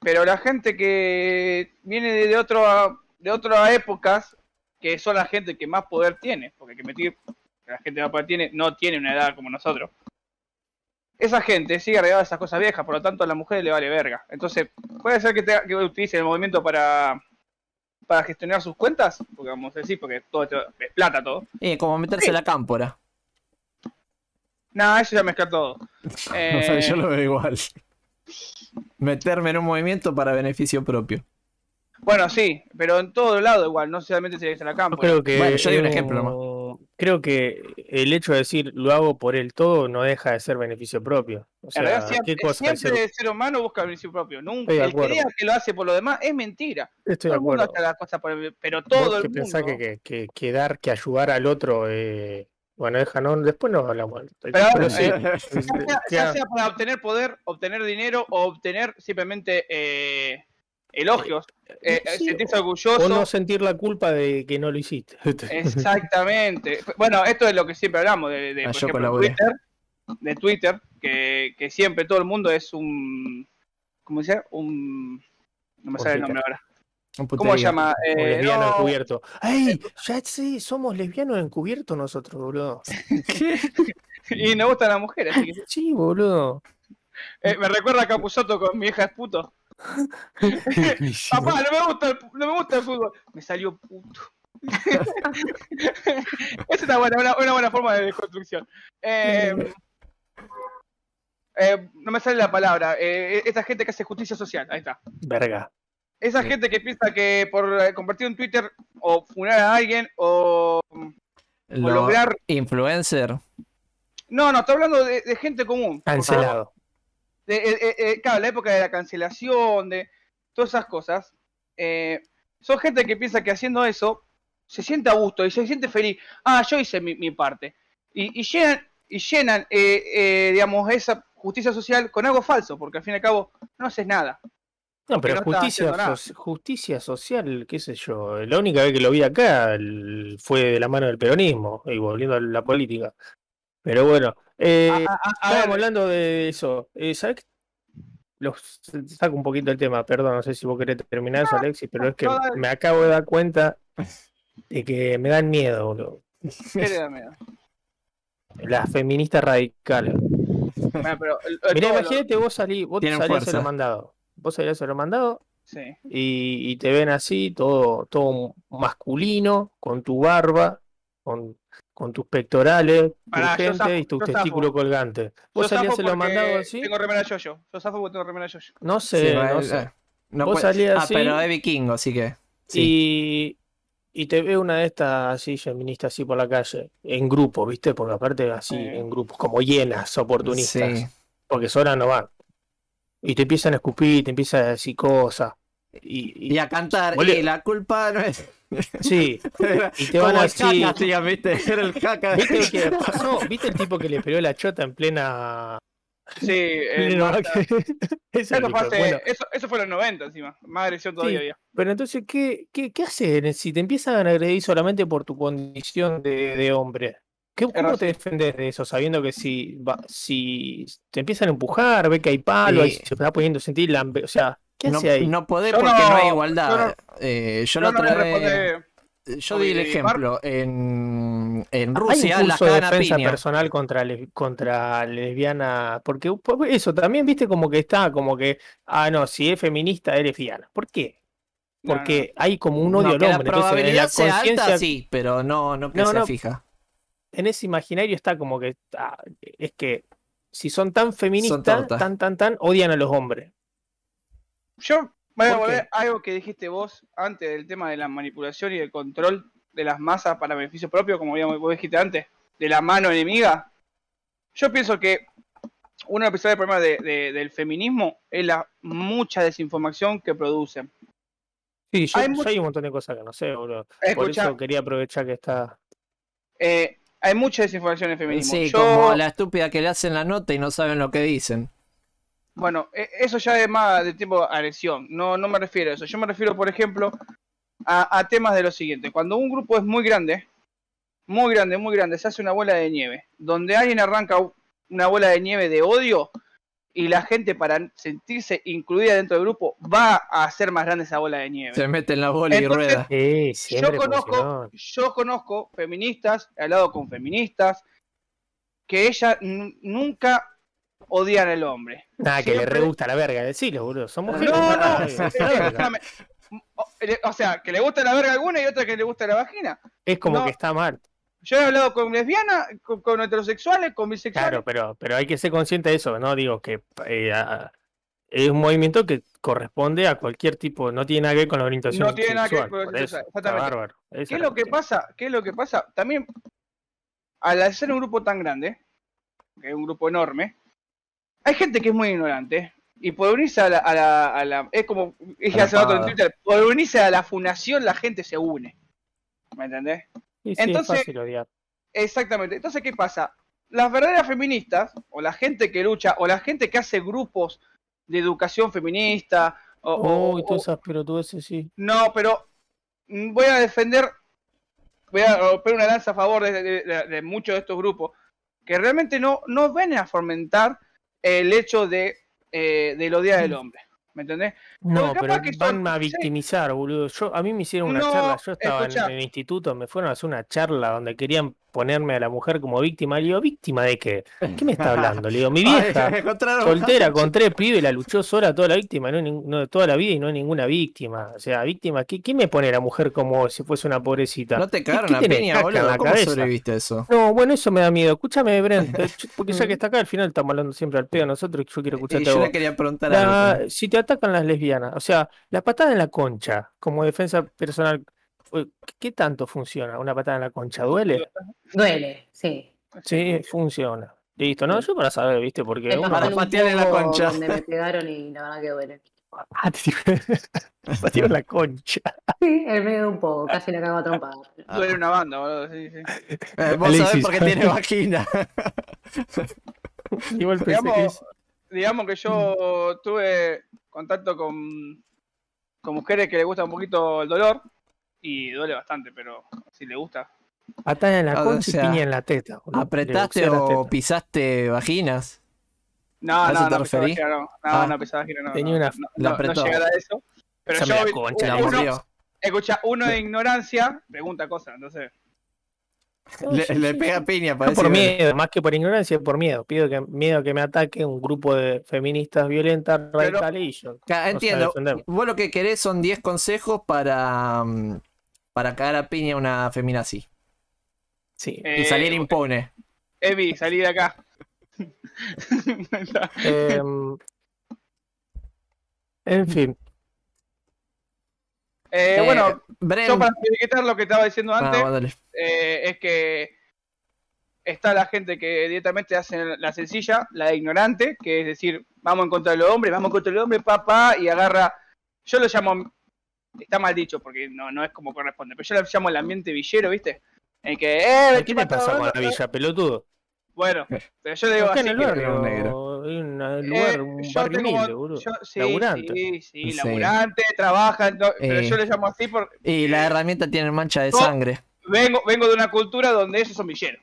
Pero la gente que viene de, otro, de otras épocas, que son la gente que más poder tiene, porque hay que metir que la gente que más poder tiene no tiene una edad como nosotros. Esa gente sigue arreglada a esas cosas viejas, por lo tanto a la mujer le vale verga. Entonce, puede ser que, tenga- que utilice el movimiento para, para gestionar sus cuentas, porque vamos a decir, porque todo esto es plata todo. Eh, como meterse la cámpora. Nada, eso ya mezcla todo. <laughs> O Eh, sea, yo lo veo igual. Meterme en un movimiento para beneficio propio. Bueno, sí, pero en todo lado igual, no solamente se dice la Yo campo. creo que Bueno, yo di un ejemplo un- Creo que el hecho de decir lo hago por el todo no deja de ser beneficio propio. O sea, realidad siempre, ¿qué cosa es siempre ser- el ser humano busca beneficio propio. Nunca, Estoy el que diga que lo hace por lo demás es mentira. Estoy todo de el mundo acuerdo. hace las cosas por el, pero todo que el pensás mundo. que, que, que, que dar, que ayudar al otro, eh, bueno, deja, no, después no hablamos. Pero, Pero sí, eh, <laughs> Ya sea, que- ya sea para obtener poder, obtener dinero o obtener simplemente eh, elogios, eh, sí, sentirse o orgulloso. no sentir la culpa de que no lo hiciste. Exactamente. Bueno, esto es lo que siempre hablamos de, de, Ah, por ejemplo. Twitter, de Twitter, que, que siempre todo el mundo es un, ¿cómo se llama? Un, no me sale el nombre ahora. ¿Cómo se llama? Eh, lesbiano no, encubierto. ¡Ay! Ya sí, somos lesbianos encubiertos nosotros, boludo. <laughs> <laughs> y me gustan las mujeres. así que- Sí, boludo. eh, me recuerda a Capuzoto con mi hija es puto. <laughs> Papá, no me gusta el, no me gusta el fútbol. Me salió puto. es una buena, una, una buena forma de desconstrucción. Eh, eh, no me sale la palabra. Eh, esta gente que hace justicia social. Ahí está. Verga. Esa Sí. gente que piensa que por eh, compartir un Twitter o funar a alguien o, o Lo- lograr... Influencer. No, no, estoy hablando de, de gente común. Cancelado. de, eh, eh, claro, la época de la cancelación, de todas esas cosas, eh, son gente que piensa que haciendo eso se siente a gusto y se siente feliz. Ah, yo hice mi, mi parte. Y, y llenan, y llenan eh, eh, digamos, esa justicia social con algo falso, porque al fin y al cabo no haces nada. No, pero no justicia, social, qué sé yo. La única vez que lo vi acá el- fue de la mano del peronismo, y volviendo a la política. Pero bueno, eh, A- a- a- a estábamos ver, hablando de eso. Eh, ¿Sabes? qué? Los, saco un poquito el tema, perdón, no sé si vos querés terminar eso, Alexis, pero es que me acabo de dar cuenta de que me dan miedo, boludo. ¿qué le da miedo? <laughs> Las feministas radicales. Bueno, pero, el- el- Mirá, lo- imagínate vos salís, vos Tienen salís a fuerza. lo mandado. Vos hacer lo mandado sí. y, y te ven así, todo, todo masculino, con tu barba, con, con tus pectorales, Pará, yo urgente zafo, y tu yo testículo zafo. colgante. Vos Yo salías hacer lo mandado así, Tengo remera yo-yo. Yo zafo porque tengo remera yo-yo. no Sí, sé, no eh, sé. no Vos salías Ah, así. pero es vikingo, así que. Sí. Y, y te ve una de estas así, feministas así por la calle, en grupo, ¿viste? Porque aparte así, Sí. en grupos, como llenas, oportunistas. Sí. Porque solas no van. Y te empiezan a escupir, te empiezan a decir cosas. Y, y- Y a cantar. Y la culpa no es. sí, <laughs> y te van así. jaca, hacían, ¿viste? <laughs> Era el jaca. ¿Viste el que <laughs> pasó? ¿Viste el tipo que le peleó la chota en plena. Sí, eh, Eso fue, hace- bueno, eso, eso fue en los 90 encima. Más agresión todavía Sí. había. pero entonces, ¿qué, qué, qué haces si te empiezan a agredir solamente por tu condición de, de hombre? ¿Qué, ¿Cómo te defendes de eso? Sabiendo que si, va- si te empiezan a empujar, ve que hay palo, y se está poniendo a sentir la. O sea, ¿qué No, hace ahí? no podés Yo porque no- no, hay yo di no- Eh, yo Yo la no otra me vez. responde. Yo di el ejemplo. En, en Hay Rusia curso de defensa piña. personal contra, les- contra lesbiana, porque pues, eso también viste como que está, como que, ah, no, si es feminista, es lesbiana. ¿Por qué? No, Porque hay como un No, odio que al la hombre. Entonces, en la probabilidad sea conciencia, alta, sí, pero no, no que No, sea no. fija. En ese imaginario está como que, ah, es que si son tan feministas, tan, tan, tan, odian a los hombres. Yo voy a ¿Por volver a algo que dijiste vos antes del tema de la manipulación y del control de las masas para beneficio propio, como habíamos- vos dijiste antes, de la mano enemiga. Yo pienso que uno de los principales problemas de- de- del feminismo es la mucha desinformación que producen. Sí, yo, Hay yo mucho- hay un montón de cosas que no sé, boludo. Por Escucha, eso quería aprovechar que está. eh, hay mucha desinformación en el feminismo. Sí, Yo- como la estúpida que le hacen la nota y no saben lo que dicen. Bueno, e- eso ya es más de tipo agresión. No, no me refiero a eso. Yo me refiero, por ejemplo, a, a temas de lo siguiente. Cuando un grupo es muy grande, muy grande, muy grande, se hace una bola de nieve. Donde alguien arranca una bola de nieve de odio y la gente para sentirse incluida dentro del grupo va a hacer más grande esa bola de nieve. Se mete en la bola y rueda. Sí, Yo conozco, funcionó. yo conozco feministas, he hablado con feministas, que ellas nunca odian al hombre. Nada, que le re gusta la verga, decilo, boludo. Somos No, no, escúchame. O, o sea, que le gusta la verga a alguna y otra que le gusta la vagina. Es como no. que está mal. Yo he hablado con lesbianas, con, con heterosexuales, con bisexuales. Claro, pero, pero hay que ser consciente de eso, ¿no? Digo que eh, es un movimiento que corresponde a cualquier tipo, no tiene nada que ver con la orientación No tiene nada que ver sexual, con la orientación sexual, ¿Qué es lo que pasa? ¿Qué es lo que pasa? También, al hacer un grupo tan grande, que es un grupo enorme, hay gente que es muy ignorante. Y por unirse a la. A la, a la- es como dije hace rato en. Twitter, por unirse a la fundación la gente se une. ¿Me entendés? Sí, sí, Entonces- es fácil odiar. Exactamente. Entonces, ¿qué pasa? Las verdaderas feministas, o la gente que lucha, o la gente que hace grupos de educación feminista, o, o- Uy, o- todas esas pelotudeces, sí. no, pero mm, voy a defender, voy a romper una lanza a favor de, de- de- de muchos de estos grupos, que realmente no, no ven a fomentar el hecho de eh, del odiar al hombre. ¿Me entendés? No, pero que son- van a sí. victimizar, boludo. Yo, a mí me hicieron una No, charla, yo estaba en- escuchá. en el instituto, me fueron a hacer una charla donde querían ponerme a la mujer como víctima. Le digo, ¿víctima de qué? ¿Qué me está hablando? Le digo, mi <laughs> vieja, <laughs> soltera, con tres pibes, la luchó sola toda la víctima, no, no toda la vida y no hay ninguna víctima. O sea, víctima, ¿qué, me pone la mujer como si fuese una pobrecita? No te ¿Qué- cagaron qué a tenés, piña, caca en boludo. la ¿Cómo cabeza? sobreviviste eso? No, bueno, eso me da miedo. Escúchame, Brent, <laughs> eh, porque ya que está acá, al final estamos hablando siempre al pedo nosotros yo quiero Y escucharte a yo vos. le quería preguntar La- algo. si te atacan las lesbianas. O sea, la patada en la concha, como defensa personal, eh, ¿qué tanto funciona? ¿Una patada en la concha? ¿Duele? Duele, sí. Sí, funciona. Listo, ¿no? Yo para saber, ¿viste? Porque uno... Para patear en la concha. Donde me pegaron y la verdad que duele. Ah, te <laughs> en la concha. Sí, en medio de un poco, casi la cago a trompada. Duele una banda, boludo. Sí, sí. Eh, vos Alexis. sabés por qué tiene <laughs> vagina. <laughs> Igual pensé que Digamos, es- digamos que yo tuve contacto con, con mujeres que les gusta un poquito el dolor y duele bastante, pero si le gusta. patada en la O concha sea, y piña en la teta. boludo. Le ¿Apretaste o pisaste vaginas? No, ¿A eso no, te no, gira, no, no, Ah. no, pesada gira, no. Tenía no, una- no, la no, no apretó. llegar a eso. Pero yo, concha, uno, escucha, uno de ignorancia pregunta cosas, entonces. No, Le, le pega piña No para por miedo, más que por ignorancia, por miedo. Pido que, miedo que me ataque un grupo de feministas violentas radicales y yo. No Entiendo. Vos lo que querés son 10 consejos para, mm, para cagar a piña a una feminazi. Sí. Y salir Eh, impune. Evi, salí de acá. Em, en fin. Eh, Eh, bueno, Bren- yo para etiquetar lo que estaba diciendo Ah, antes, bueno, eh, es que está la gente que directamente hace la sencilla, la ignorante, que es decir, vamos en contra de los hombres, vamos en contra de los hombres, papá, y agarra, yo lo llamo, está mal dicho porque no, no es como corresponde, pero yo lo llamo el ambiente villero, ¿viste? En que, eh, ¿Qué le pasa con la villa, pelotudo? Bueno, pero yo digo así en el que- barrio, negro. un Eh, lugar, un yo barrio tengo- humilde, boludo. yo- sí, Laburante. Sí, sí, Sí. laburante, trabaja, no- pero Eh. yo le llamo así porque Y la herramienta tiene mancha de No. sangre. vengo, vengo de una cultura donde esos son villeros.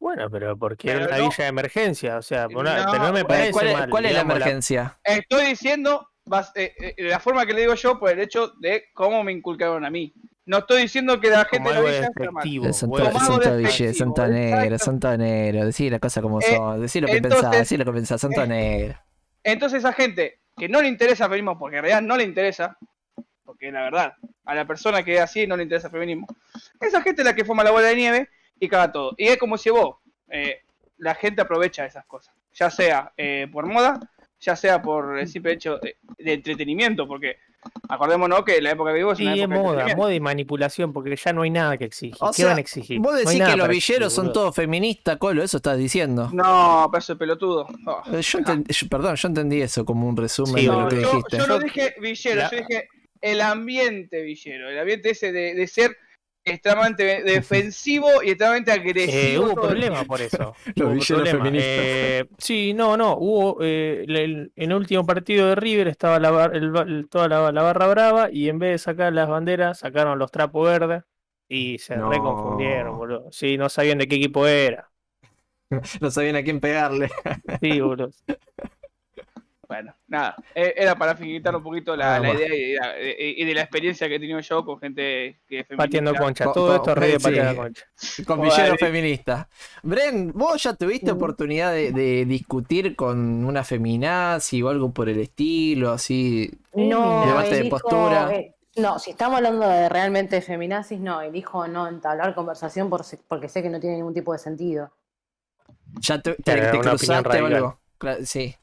Bueno, pero porque Pero era una no- villa de emergencia, o sea, pero no me eh, parece ¿Cuál, mal, cuál es la emergencia? Estoy diciendo vas- eh, eh, la forma que le digo yo por el hecho de cómo me inculcaron a mí. No estoy diciendo que la gente como de la algo villa está mal. despectivo. Son bueno, todos Como algo son todos despectivo, villeros, son todos negros, exacto. son todos negros. Decí las cosas como Eh, son, decí lo que entonces- pensás, decí lo que pensás, todos negros. Entonces esa gente que no le interesa el feminismo, porque en realidad no le interesa, porque la verdad, a la persona que es así no le interesa el feminismo, esa gente es la que forma la bola de nieve y caga todo. Y es como si vos, eh, la gente aprovecha esas cosas, ya sea eh, por moda, ya sea por el simple hecho de, de entretenimiento, porque acordémonos que la época que vivo es Sí, una es época de moda, moda y manipulación, porque ya no hay nada que exigir. O ¿Qué sea, van a exigir? Vos decís que los exigir, villeros son todos feministas, Colo, eso estás diciendo. No, de pelotudo. Oh. Eh, Yo enten- yo- perdón, yo entendí eso como un resumen Sí, de lo que yo, dijiste. yo no dije villero, La- yo dije el ambiente villero, el ambiente ese de, de ser extremadamente <laughs> defensivo y extremadamente Eh, agresivo. hubo problemas por eso. <laughs> Los Hubo. Eh, sí, no, no. Hubo eh, el- el- en el último partido de River estaba la, bar- el ba- el- toda la, la barra brava y en vez de sacar las banderas sacaron los trapos verdes y se No. reconfundieron, boludo. Sí, no sabían de qué equipo era. <laughs> No sabían a quién pegarle. Sí, boludo. Bueno, nada, eh, era para finiquitar un poquito la, Ah, la idea y, la- y- y de la experiencia que he tenido yo con gente que es feminista. Pateando concha. Co- Todo co- esto re de sí. la concha. <laughs> Con Joder. villeros feministas. Bren, ¿vos ya tuviste Mm. oportunidad de, de discutir con una feminazi o algo por el estilo? Así. No, Debate de elijo, postura. eh, no, si estamos hablando de realmente feminazis, no, elijo no entablar conversación por porque sé que no tiene ningún tipo de sentido. ¿Ya te, te- cruzaste o algo? Sí.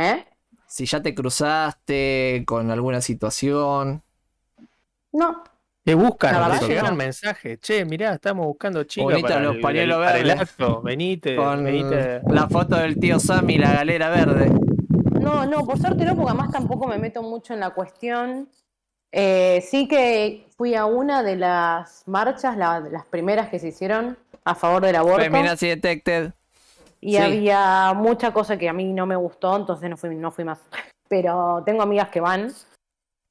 ¿Eh? Si ya te cruzaste con alguna situación. No, Te buscan, La te llegan no. mensajes. Che, mirá, estamos buscando chicas Bonita para, los el, pañuelos para el verdes. acto. Venite, Con venite. la foto del tío Sam y la galera verde. no, no, por suerte no, porque además tampoco me meto mucho en la cuestión. Eh, sí que fui a una de las marchas, la- las primeras que se hicieron a favor del aborto. Feminazi Detected. Y Sí. había mucha cosa que a mí no me gustó, entonces no fui, no fui más. <laughs> Pero tengo amigas que van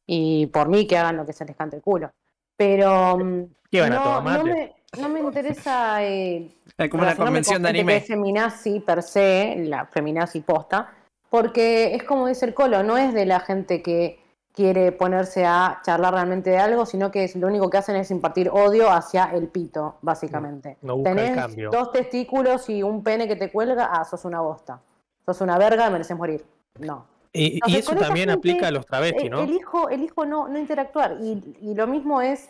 y por mí que hagan lo que se les cante el culo. Pero mm, ¿Qué van a no, no, me, no me interesa eh, como relacionarme convención con de anime. feminazi per se, la feminazi posta, porque es como dice el colo, no es de la gente que quiere ponerse a charlar realmente de algo, sino que es, lo único que hacen es impartir odio hacia el pito, básicamente. No busca el Tenés cambio. dos testículos y un pene que te cuelga, ah, sos una bosta. Sos una verga, mereces morir. No. Y, y Entonces, eso con esa también gente, aplica a los travestis, ¿no? Elijo, elijo no, no interactuar. Y, y lo mismo es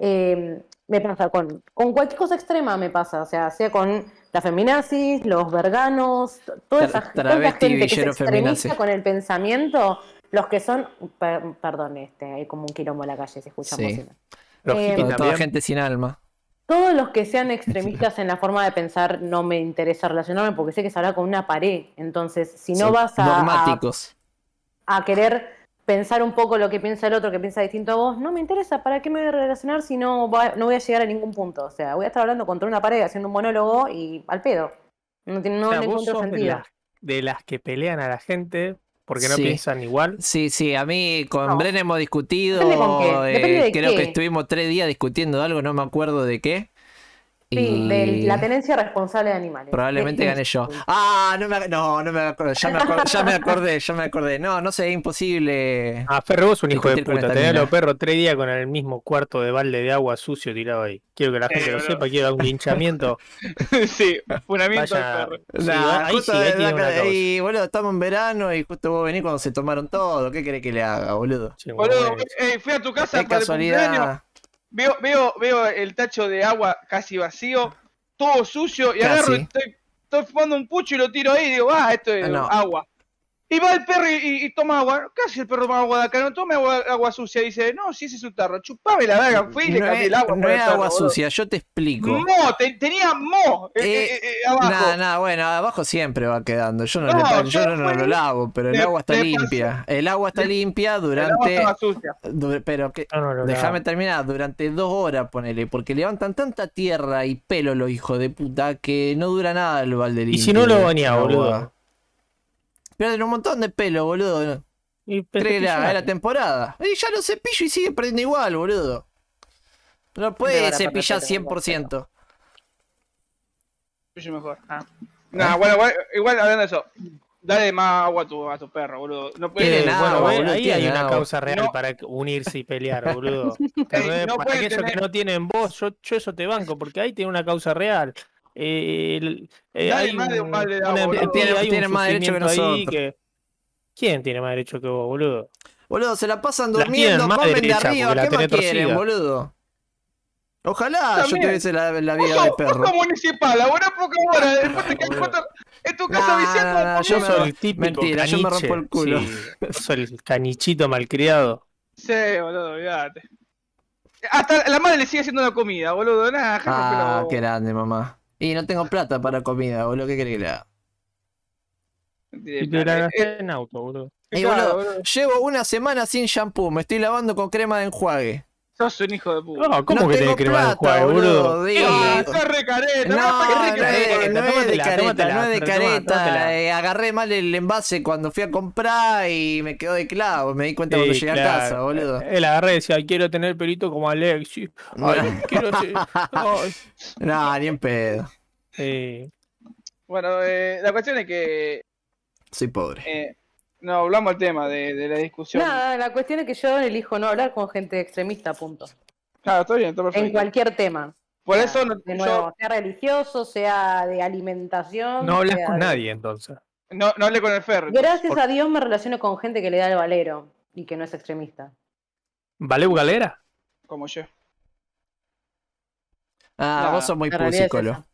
Eh, me pasa con, con cualquier cosa extrema, me pasa, o sea, sea con la feminazis, los verganos, toda esa, toda esa gente que se extremiza con el pensamiento, los que son, per- perdón, este, hay como un quilombo en la calle, se escucha Sí. Los Eh, Toda, también. gente sin alma. Todos los que sean <laughs> extremistas en la forma de pensar no me interesa relacionarme porque sé que se habla con una pared. Entonces, si no vas a, a, Dogmáticos. a querer pensar un poco lo que piensa el otro que piensa distinto a vos, no me interesa. ¿Para qué me voy a relacionar si no, va- no voy a llegar a ningún punto? O sea, voy a estar hablando contra una pared haciendo un monólogo y al pedo. No, tiene, no O sea, encuentro de sentido. las, de las que pelean a la gente porque no Sí. piensan igual. Sí, sí, a mí con No. Bren hemos discutido. Depende con qué, eh, de creo qué. que estuvimos tres días discutiendo algo, no me acuerdo de qué. Sí, Y de la tenencia responsable de animales. probablemente De- gané yo. Ah, no me, no, no me acuerdo, ya me acordé, ya me acordé, ya me acordé. No, no sé, es imposible. Ah, Ferro, vos un hijo de puta. Tenés a los perros tres días con el mismo cuarto de balde de agua sucio tirado ahí. Quiero que la gente Eh, lo sepa, quiero dar un linchamiento. <laughs> sí, funamiento Vaya-. Sí, Nah, ahí sí, ahí de- tiene de- una causa. y, boludo, estamos en verano y justo vos venís cuando se tomaron todo. ¿Qué querés que le haga, boludo? Boludo, eh, fui a tu casa Qué para el casualidad. Veo, veo, veo el tacho de agua casi vacío, todo sucio, y Casi. agarro, estoy, estoy fumando un pucho y lo tiro ahí y digo, ah, esto es Ah, no. agua. Y va el perro y, y- y toma agua. Casi el perro toma agua de acá, no tome agua, agua sucia. Dice, no, si ese es su tarro, chupame la verga. Fui y le cambié es, el agua. no es agua sucia, yo te explico. Mo, te- tenía mo eh, Eh, eh, abajo. Nada, nada, bueno, abajo siempre va quedando. Yo no, No, le yo yo no, no lo lavo, pero el agua está limpia. El agua está limpia El agua durante. sucia. du- Pero que. no, no, no, Déjame no. terminar, durante dos horas ponele, porque levantan tanta tierra y pelo los hijos de puta que no dura nada el balde Y si no lo bañás, agua. boludo. Pierden un montón de pelo, boludo. Y Cree la, la temporada. Y ya lo cepillo y sigue perdiendo igual, boludo. No puede cepillar perder pelo, 100%. Yo mejor. Ah. Nah, bueno, igual, igual hablando de eso, dale más agua a tu, a tu perro, boludo. No puede, Eh, agua, bueno, boludo, ahí hay una agua. causa real No. para unirse y pelear, <laughs> boludo. ¿Entendés? <laughs> no para aquellos tener- que no tienen voz, yo, yo eso te banco, porque ahí tiene una causa real. Eh, eh, Dale hay más de un balde de una agua, boludo. empatía, Tienen- hay un tienen más derecho que sufrimiento ahí nosotros. que- ¿Quién tiene más derecho que vos, boludo? Boludo, se la pasan La durmiendo, tienen más comen de derecha, arriba. porque la ¿Qué más tenés quieren, torcida. boludo? Ojalá yo También. tuviese la, la vida de perro. municipal, laburás poca hora, <laughs> después te quedas boludo. cuatro- en tu casa Nah, viciando nah, nah, por yo Yo soy el típico mentira, yo me caniche, rompo el culo. sí, <laughs> soy el canichito malcriado. Sí, boludo, olvídate. Hasta la madre le sigue haciendo la comida, boludo. Nada, Ah, qué grande, mamá. Y no tengo plata para comida, boludo. ¿Qué querés que le haga? Y te la gasté en auto, boludo. Y Claro, boludo, boludo. llevo una semana sin shampoo. Me estoy lavando con crema de enjuague. Sos un hijo de puta. No, ¿cómo No que tenés crema de enjuague, boludo, boludo? digo. Ah, digo. sos re careta, No, no, no, re es, careta. no es de careta, tómatela, no es de careta. Eh, agarré mal el envase cuando fui a comprar y me quedó de clavo. Me di cuenta cuando Sí, llegué a claro. casa, boludo. Él agarré y decía, quiero tener pelito como Alexi. Ay, quiero ser- <laughs> ay. No, ni en pedo. Sí. Bueno, eh, la cuestión es que... Soy pobre. eh, no, hablamos del tema de, de la discusión. Nada, la cuestión es que yo elijo no hablar con gente extremista, punto. Claro, está bien, está perfecto. En cualquier tema. Por eso no, De yo nuevo, sea religioso, sea de alimentación. No hablas con de- nadie entonces. no, no hablé con el Ferro. Gracias a Dios me relaciono con gente que le da el valero y que no es extremista. ¿Valeu Galera? Como yo. Ah, no, vos sos muy pusicolo.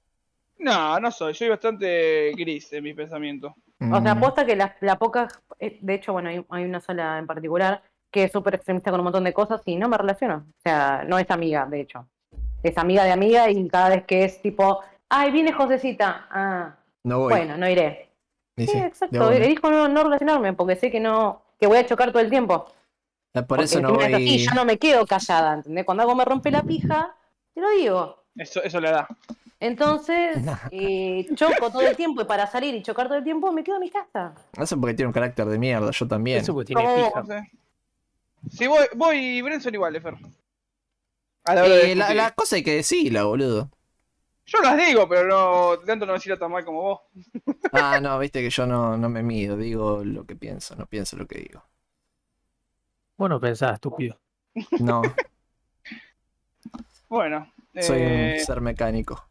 No, no soy. Soy bastante gris en mi pensamiento. O sea, Mm. aposta que la, la poca, eh, de hecho, bueno, hay, hay una sola en particular que es súper extremista con un montón de cosas y no me relaciono. O sea, no es amiga, de hecho. Es amiga de amiga y cada vez que es tipo, ay, viene Josecita. Ah, No voy. bueno, no iré. Sí, exacto. Elijo no, no relacionarme porque sé que no, que voy a chocar todo el tiempo. Por Porque eso no es así, voy. yo no me quedo callada, ¿entendés? Cuando algo me rompe la pija, te lo digo. Eso, eso le da. Entonces, <laughs> eh, choco todo el tiempo y para salir y chocar todo el tiempo me quedo en mi casa. Eso porque tiene un carácter de mierda, yo también. Eso porque tiene no sé. Sí, voy, voy y Bren son iguales, Fer. A la hora de Eh, la, cosa hay que decirla, boludo. Yo las digo, pero no tanto no decirlo tan mal como vos. <laughs> Ah, no, viste que yo no, no me mido, digo lo que pienso, no pienso lo que digo. Bueno, pensás, estúpido. No, <laughs> Bueno, soy eh, un ser mecánico.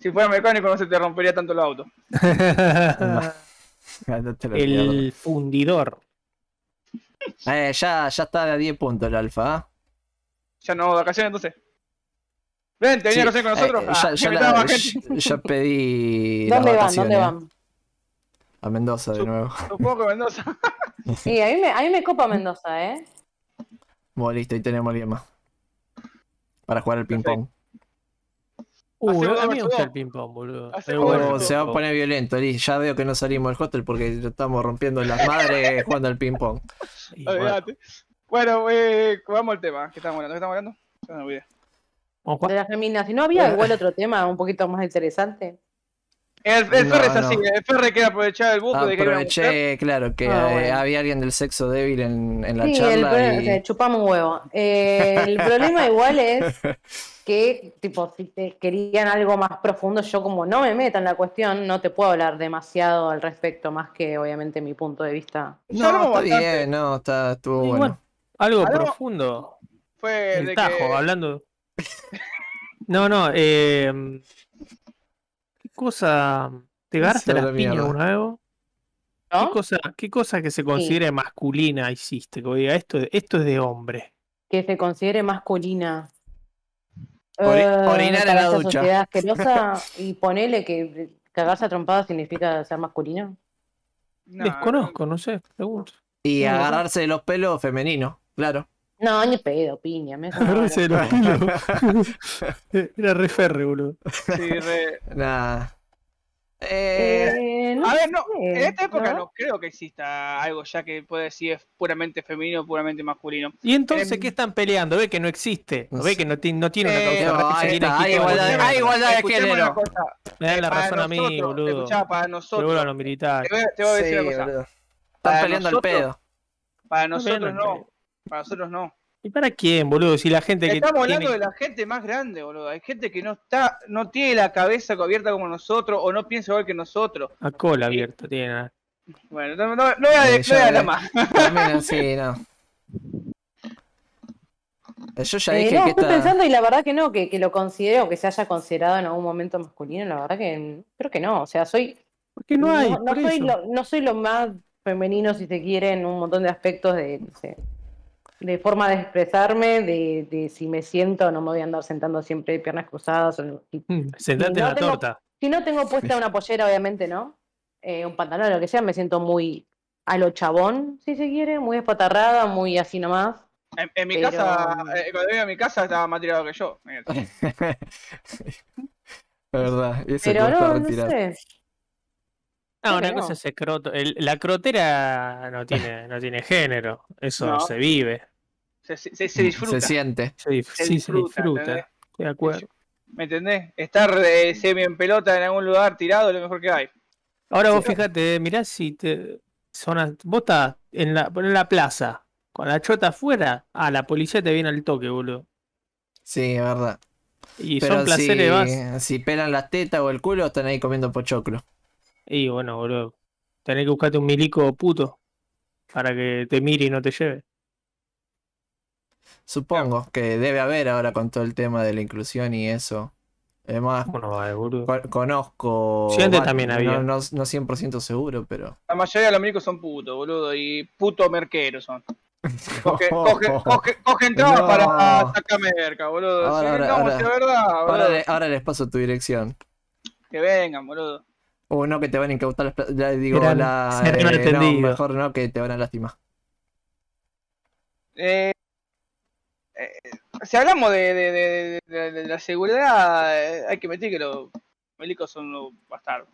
Si fuera mecánico no se te rompería tanto <laughs> el auto. El fundidor. Eh, ya, ya está a 10 puntos el alfa, ¿ah? Ya no, vacaciones entonces. Ven, te venía Sí, a conocer con nosotros. eh, Ah, ya, la- <laughs> pedí. las ¿Dónde van? ¿Dónde van? A Mendoza de Sup- nuevo. Supongo que Mendoza. <laughs> Sí, a mí me, a mí me copa Mendoza, ¿eh? Bueno, listo, ahí tenemos a alguien más. Para jugar al ping-pong. Uh, a mí me gusta el ping-pong, boludo. Bueno. Se va a poner violento, Liz. Ya veo que no salimos del hostel porque estamos rompiendo las madres <laughs> jugando al ping-pong. Bueno. Bueno, eh, vamos al tema. ¿Qué estamos hablando? ¿Qué estamos hablando? Ya me olvidé. De las feminas. Si no había igual otro tema un poquito más interesante. El, el No, Ferre es no. así. El Ferre quiere aprovechar el buco de que. Aproveché, claro, que Ah, eh, bueno. había alguien del sexo débil en, en la Sí, el charla. problema, y- o sea, chupamos un huevo. Eh, el problema igual es <laughs> que, tipo, si te querían algo más profundo, yo como no me meto en la cuestión, no te puedo hablar demasiado al respecto, más que obviamente mi punto de vista. No, hablamos está bastante. bien, no, está, estuvo bueno. bueno, algo profundo. Fue de El tajo, que... hablando. <laughs> No, no, eh. ¿Qué cosa. ¿Te agarraste las la piñas mierda. alguna vez? vos? ¿Qué ¿No? cosa, ¿Qué cosa que se considere masculina hiciste? Que vos digas, esto, esto es de hombre. Que se considere masculina. Ori- Eh, orinar en para la ducha. asquerosa <laughs> y ponele que cagarse a trompada significa ser masculino. No, Desconozco, no sé, pregunto. Y No, agarrarse de los pelos femenino, claro. No, ni pedo, piña. Me. <laughs> <laughs> Era re ferre, boludo. Sí, re- Nada. Eh, Eh, no A ver, no, sé, en esta época ¿no? no creo que exista algo ya que puede decir es puramente femenino o puramente masculino. ¿Y entonces Em, qué están peleando? ¿Ve que no existe? no ¿Ve sé. que no, ti- no tiene una Eh, causa no, está, hay quitar? igualdad- hay igualdad de género. Me dan la razón a mí, boludo. escuchá, para nosotros, vuelvan los militares. te voy, a- te voy a decir sí, una cosa. Están peleando al nosotros- pedo. para No nosotros no. Para nosotros no. ¿Y para quién, boludo? Si la gente que Estamos tiene... hablando de la gente más grande, boludo. Hay gente que no está, no tiene la cabeza abierta como nosotros o no piensa igual que nosotros. A cola abierta tiene. Bueno, no, no, no voy a, Eh, hablar ve. más. También así, no. Eh, Yo ya Eh, dije no, que estoy pensando y la verdad que no, que, que lo considero, que se haya considerado en algún momento masculino, la verdad que creo que no. O sea, soy. Porque no hay, no, por soy eso. lo, no soy lo más femenino, si se quiere, en un montón de aspectos de, no sé, de forma de expresarme, de, de si me siento, no me voy a andar sentando siempre de piernas cruzadas. o- y- Mm, Sentate No en la tengo- torta. si no tengo puesta una pollera, obviamente, ¿no? Eh, un pantalón, lo que sea, me siento muy a lo chabón, si se quiere, muy espatarrada, muy así nomás. En, en mi Pero- casa, eh, cuando iba a mi casa estaba más tirado que yo. Mira. <laughs> verdad, y ese Pero no, no sé. No, Creo una cosa no. es. El- la crotera no tiene, no tiene género. Eso No. se vive. Se, se, se- se disfruta. Se siente. Se dif- Se sí, disfruta, se disfruta. de acuerdo. ¿Me entendés? Estar eh, semi en pelota en algún lugar tirado es lo mejor que hay. Ahora vos fíjate, eh, mirá si te. Zona, vos estás en la, en la plaza, con la chota afuera, ah, la policía te viene al toque, boludo. Sí, es verdad. Y Pero son placeres si, si pelan las tetas o el culo, están ahí comiendo pochoclo. Y bueno, boludo. Tenés que buscarte un milico puto para que te mire y no te lleve. Supongo que debe haber ahora con todo el tema de la inclusión y eso. Además, ¿Cómo no va, boludo? co- conozco. Sí, antes también había. No, no, no 100% seguro, pero. La mayoría de los milicos son putos, boludo, y puto merqueros son. <laughs> Coge, coge, coge, cogen entradas No. para sacar merca, boludo. Ahora, si ahora, no, ahora. si es verdad, boludo. Ahora, le- ahora les paso tu dirección. Que vengan, boludo. O no, que te van a incautar las ya digo, la. <laughs> eh, no, mejor no, que te van a lastimar. Eh, eh, si hablamos de, de, de, de- de la seguridad, eh, hay que meter que los milicos son unos bastardos.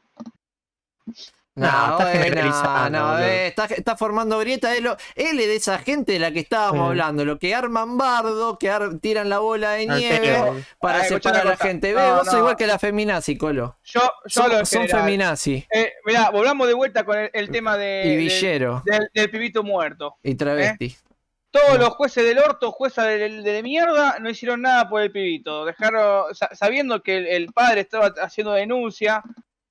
No, No, está no, eh, está, está formando grieta. Él, él es de esa gente de la que estábamos Sí. hablando, lo que arman bardo, que ar- tiran la bola de Al nieve para Ah, separar a la cosa. gente. No, Ve, vos sos igual que la feminazi, Colo. Yo, yo Son, son feminazi Eh, mirá, volvamos de vuelta con el, el tema de, y del- villero del, del pibito muerto. y travesti. Todos los jueces del orto, juezas de, de mierda, no hicieron nada por el pibito. Dejaron, sa- sabiendo que el, el padre estaba haciendo denuncia,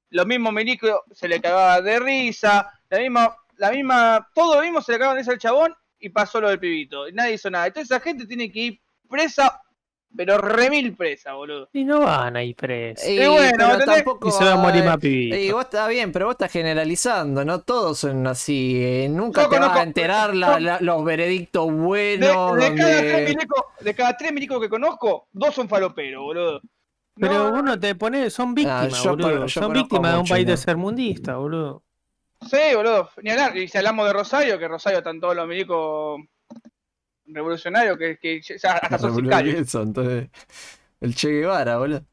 lo mismo Milico se le cagaba de risa, la misma, la misma, todo lo mismo se le cagaba de risa al chabón y pasó lo del pibito. Y nadie hizo nada. Entonces esa gente tiene que ir presa, pero remil presa, boludo. Y no van ahí presos. Y, bueno, pero ¿entendés? tampoco. Y se va a morir eh, más pibito. Y vos está bien, pero vos estás generalizando, no todos son así. eh, nunca Yo te vas a enterar la- la- los veredictos De, buenos. de cada donde- tres milicos, de cada tres milicos que conozco, dos son faloperos, boludo. Pero No, uno te pone, son víctimas, Ah, yo boludo. yo son víctimas de un país ¿no? tercermundista, boludo. Sí, boludo, ni hablar. Y si hablamos de Rosario, que Rosario están todos los milicos revolucionarios, que, que ya hasta son sicarios. Eso, entonces. El Che Guevara, boludo.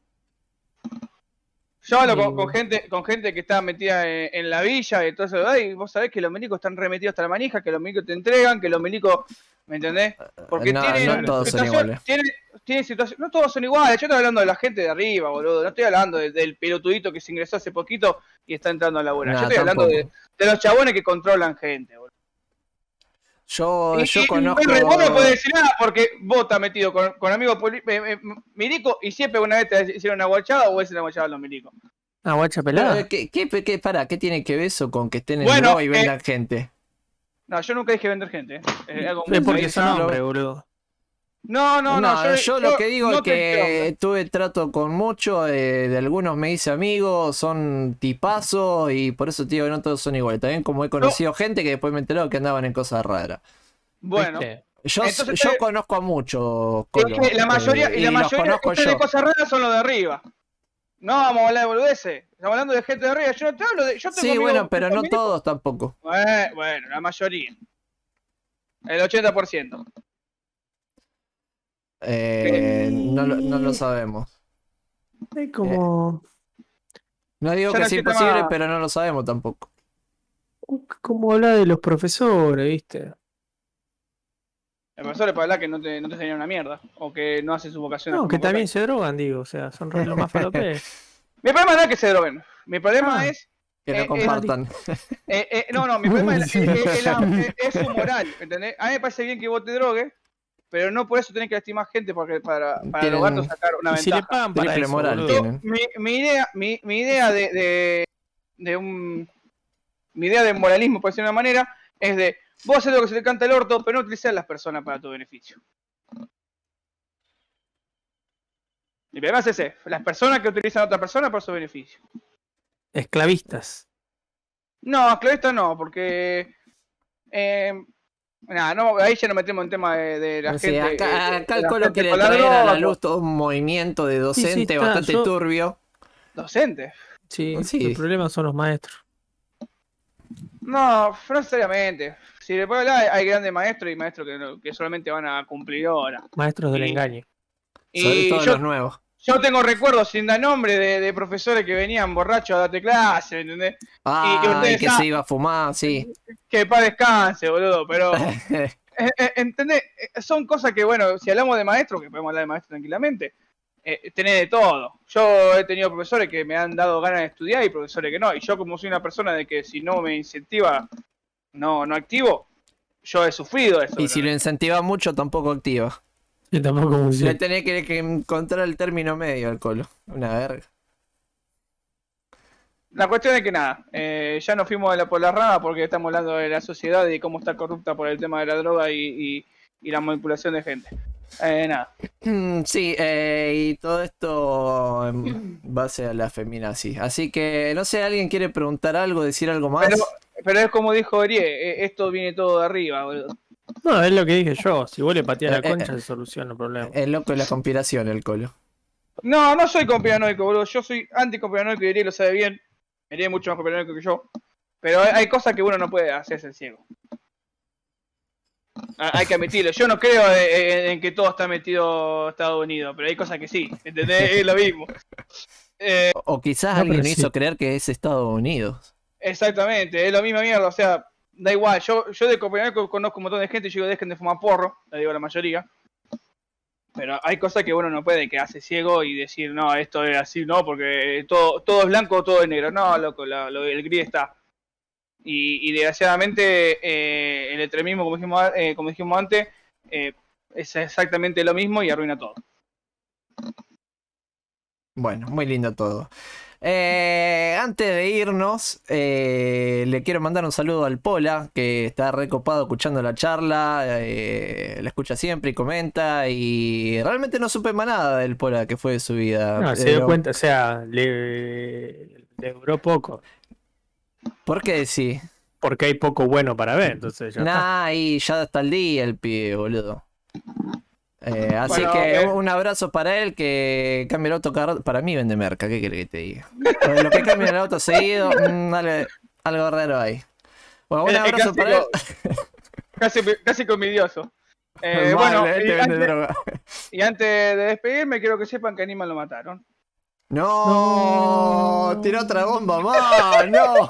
Yo hablo con, gente con gente que está metida en, en la villa y todo eso, y vos sabés que los milicos están remetidos hasta la manija, que los milicos te entregan, que los milicos, ¿me entendés? Porque no, tienen, no todos son iguales. tienen- tienen situación- no todos son iguales, yo estoy hablando de la gente de arriba, boludo, no estoy hablando de- del pelotudito que se ingresó hace poquito y está entrando a la buena, Nah, yo estoy hablando de, de los chabones que controlan gente, boludo. Yo, Y- yo y conozco. Vos no podés decir nada porque vos estás metido con, con amigos poli- eh, eh, milico y siempre una vez te hicieron una guachada o vos una guachada a los milicos. Guacha Pero, pelada. eh, ¿Qué, qué, qué, pará, ¿qué tiene que ver eso con que estén en Bueno, droga y eh, vendan gente? No, yo nunca dije vender gente. ¿eh? Es algo muy Es porque hombres, boludo. No, no, no. yo, lo que digo no es que tuve trato con muchos, eh, de algunos me hice amigos, son tipazos y por eso te digo que no todos son iguales. También como he conocido gente que después me enteró que andaban en cosas raras. Bueno, ¿Viste? Yo, Entonces, yo eh, conozco a muchos. es que la mayoría, eh, y la los mayoría yo. de cosas raras son los de arriba. No vamos a hablar de boludeces. Estamos hablando de gente de arriba. Yo no te hablo de. Yo tengo Sí, amigos bueno, pero no todos tampoco. Eh, bueno, la mayoría. El 80%. Eh, no, lo- no lo sabemos. Es como. No digo Ya que existe imposible, más. pero no lo sabemos tampoco. Como habla de los profesores, ¿viste? El profesor es para hablar que no te, no te enseña una mierda. O que no hace su vocación. No, que también se drogan, digo. O sea, son los más <laughs> faloperos. Mi problema no es que se droguen. Mi problema Ah. es Que Eh, no eh, compartan. <laughs> <laughs> Eh, eh, no, no, mi problema es, es- es- es la- es- es su moral, ¿entendés? A mí me parece bien que vos te drogues, pero no por eso tenés que lastimar gente porque para, para Tienen- sacar una Y si le ventaja. pagan para eso, moral mi, mi idea, mi, mi idea de, de, de un mi idea de moralismo, por decirlo de una manera, es de vos haces lo que se te canta el orto, pero no utilizar a las personas para tu beneficio. Mi problema es ese, las personas que utilizan a otra persona para su beneficio. Esclavistas. No, esclavista no, porque. Eh, no, ahí ya nos metemos en tema de, de la gente. acá, eh, acá de el la Colo gente quiere traer a la luz todo un movimiento de Sí, sí, docente está, bastante yo- turbio. Docente. Sí, Sí. el problema son los maestros. No, no necesariamente. Si le puedo hablar, hay grandes maestros y maestros que, no- que solamente van a cumplir horas. Maestros del Y- engaño. Sobre todo yo, los nuevos. Yo tengo recuerdos sin dar nombre de, de profesores que venían borrachos a darte clase, ¿me entendés? Ah, y, ustedes que se iba a fumar, sí. Que para descanse, boludo, pero. <laughs> Eh, eh, ¿Entendés? Eh, Son cosas que, bueno, si hablamos de maestros, que podemos hablar de maestros tranquilamente, eh, tenés de todo. Yo he tenido profesores que me han dado ganas de estudiar y profesores que no. Y yo como soy una persona de que si no me incentiva, no, no activo, yo he sufrido eso. y si lo incentiva mucho, tampoco activa. Tampoco Le funciona. tenés que, que encontrar el término medio al Colo. Una verga. La cuestión es que nada, eh, ya nos fuimos de la, por la rama porque estamos hablando de la sociedad y cómo está corrupta por el tema de la droga y, y- y la manipulación de gente. Eh, nada. Mm, Sí, eh, y todo esto en base a la feminazi. Así que, no sé, ¿alguien quiere preguntar algo, decir algo más? Pero, pero es como dijo Erie, eh, esto viene todo de arriba, boludo. No, es lo que dije yo. Si vos le pateas Eh, la eh, concha, se soluciona el problema. El loco de la conspiración, el Colo. No, no soy conspiranoico, boludo. Yo soy anticonspiranoico y Erie lo sabe bien. Erie es mucho más conspiranoico que yo. Pero hay, cosas que uno no puede hacerse el ciego. Ah, Hay que admitirlo. Yo no creo en, que todo está metido Estados Unidos, pero hay cosas que sí. ¿Entendés? <laughs> Es lo mismo. Eh, O, quizás No, alguien sí. hizo creer que es Estados Unidos. exactamente, es lo misma mierda. O sea, da igual. Yo, yo de conspiranoico conozco un montón de gente yo digo, dejen de fumar porro. Le digo a la mayoría. Pero hay cosas que uno no puede quedarse ciego y decir, no, esto es así, no, porque todo, todo es blanco, todo es negro. No, loco, el gris está. Y, desgraciadamente eh, el extremismo, como dijimos, eh, como dijimos antes, eh, es exactamente lo mismo y arruina todo. Bueno, muy lindo todo. Eh, antes de irnos, eh, le quiero mandar un saludo al Pola, que está recopado escuchando la charla, eh, la escucha siempre y comenta, y realmente no supe más nada del Pola que fue de su vida. No, se dio cuenta, o sea, le, le duró poco. ¿Por qué sí? Porque hay poco bueno para ver, entonces ya está. Nah, y ya está el día el pibe, boludo. Eh, así Bueno, que eh. un abrazo para él que cambia el auto cada. Para mí vende merca, ¿qué quiere que te diga? Lo- que cambia el auto seguido, mm, algo, algo raro ahí. Bueno, un Es- es abrazo para él. <laughs> Casi, casi comiidioso. Eh, Mal, bueno, este y antes, droga. y antes de despedirme, quiero que sepan que a Animal lo mataron. No, tiró otra bomba más, no.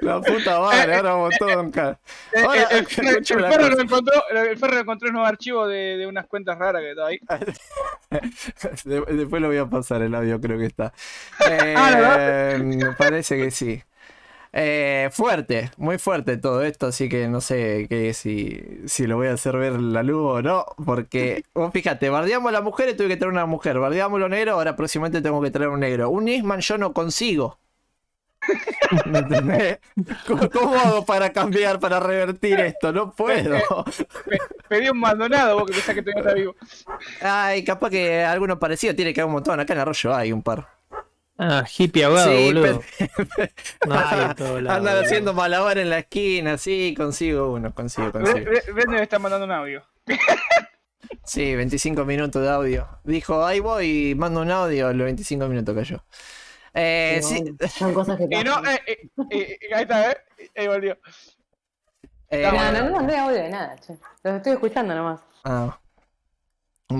La puta madre, ahora todos en cara. Eh, Ahora, eh, el, el cosa. lo encontró, el perro encontró unos archivos de, de unas cuentas raras que estaba ahí. <laughs> De- Después lo voy a pasar el audio, creo que está. <laughs> Eh, me parece que sí. Eh, fuerte, muy fuerte todo esto, así que no sé que si, si lo voy a hacer ver la luz o no, porque <laughs> vos fíjate, bardeamos a la mujer y tuve que traer una mujer, bardeamos lo negro, ahora próximamente tengo que traer un negro. Un Nisman yo no consigo. ¿Me entendés? ¿Cómo, cómo hago para cambiar, para revertir esto? No puedo. Pe- pedí un Maldonado, vos que pensás que todavía está vivo. Ay, capaz que alguno parecido tiene que haber un montón. Acá en Arroyo hay un par. Ah, hippie ahogado, Sí, boludo. <laughs> No Andan boludo. haciendo malabar en la esquina, sí, consigo uno, consigo, consigo. Brenda me está mandando un audio. <laughs> Sí, 25 minutos de audio. Dijo, ahí voy y mando un audio, los 25 minutos cayó. Eh, sí, Son cosas que <laughs> Y no, eh, eh, eh, ahí está, ¿eh? Ahí volvió. eh, No, no, no mandé audio de nada, che. Los estoy escuchando nomás. ah.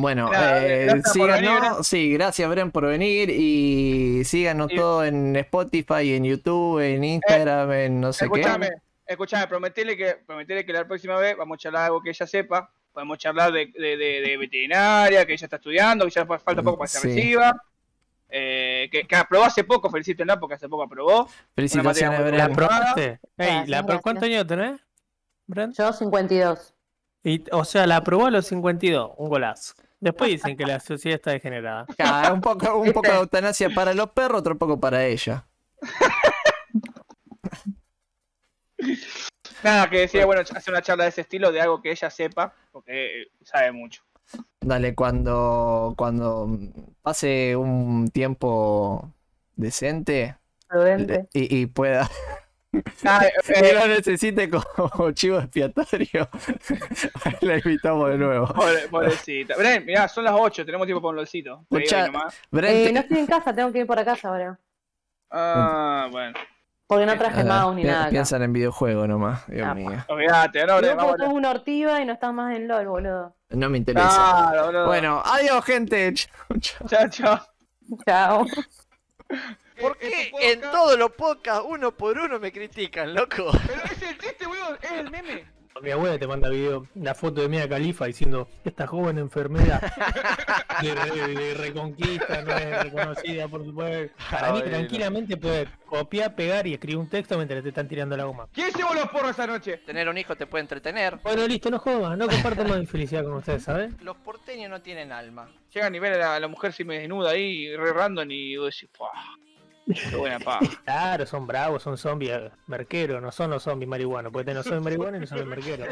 Bueno, eh, gracias síganos, venir, Bren. sí, gracias Bren por venir y síganos Y- todo en Spotify, en YouTube, en Instagram, en no sé Escúchame, qué. escúchame, prometele que, prometele que la próxima vez vamos a charlar algo que ella sepa. Podemos charlar de, de, de- de veterinaria, que ella está estudiando, que ya fa- falta poco para que se Sí. reciba. Eh, que, que aprobó hace poco, felicítenla porque hace poco aprobó. Felicitaciones, muy ¿La Bren. aprobaste? Ey, Gracias, ¿la. ¿Cuántos años tenés, Brent? Yo 52. Y, o sea, la aprobó a los 52, un golazo. Después dicen que la sociedad está degenerada. Un poco, un poco de eutanasia para los perros, otro poco para ella. <laughs> Nada, que decía, bueno, hacer una charla de ese estilo, de algo que ella sepa, porque eh, sabe mucho. Dale, cuando, cuando pase un tiempo decente y pueda, <laughs> Ah, eh, eh, lo necesite como <laughs> chivo expiatorio, <laughs> la invitamos de nuevo. pobre- pobrecita. Bren, mirá, son las 8, tenemos tiempo para un lolcito. Brent, Eh, no estoy en casa, tengo que ir por casa ahora. Ah, bueno. Porque no traje ah, mouse ni pi- nada. acá. piensan en videojuego nomás, Dios Ah, mío. Olvídate, no, Y Bren, vos vamos sos una ortiva y no estás más en LOL, boludo. No me interesa. Bueno, adiós gente. Chau. Chao, chao. Chao. ¿Por Este qué en todos los podcasts uno por uno me critican, loco? Pero es el chiste, boludo, es el meme. <laughs> Mi abuela te manda video, la foto de Mia Califa diciendo esta joven enfermera <laughs> de, re- de reconquista no es reconocida por su pueblo. Para mí tranquilamente puede copiar, pegar y escribir un texto mientras te están tirando la goma. ¿Quién llevó los porros esa noche? Tener un hijo te puede entretener. Bueno, listo, no jodas, no comparto más mi felicidad con ustedes, ¿sabes? <laughs> Los porteños no tienen alma. Llega a nivel a la, mujer si me desnuda ahí, re random, y vos decís, ¡fuah! Qué buena <laughs> pa. Claro, son bravos, son zombies merqueros, no son los zombies marihuanos, porque no son marihuanos y no son los merqueros.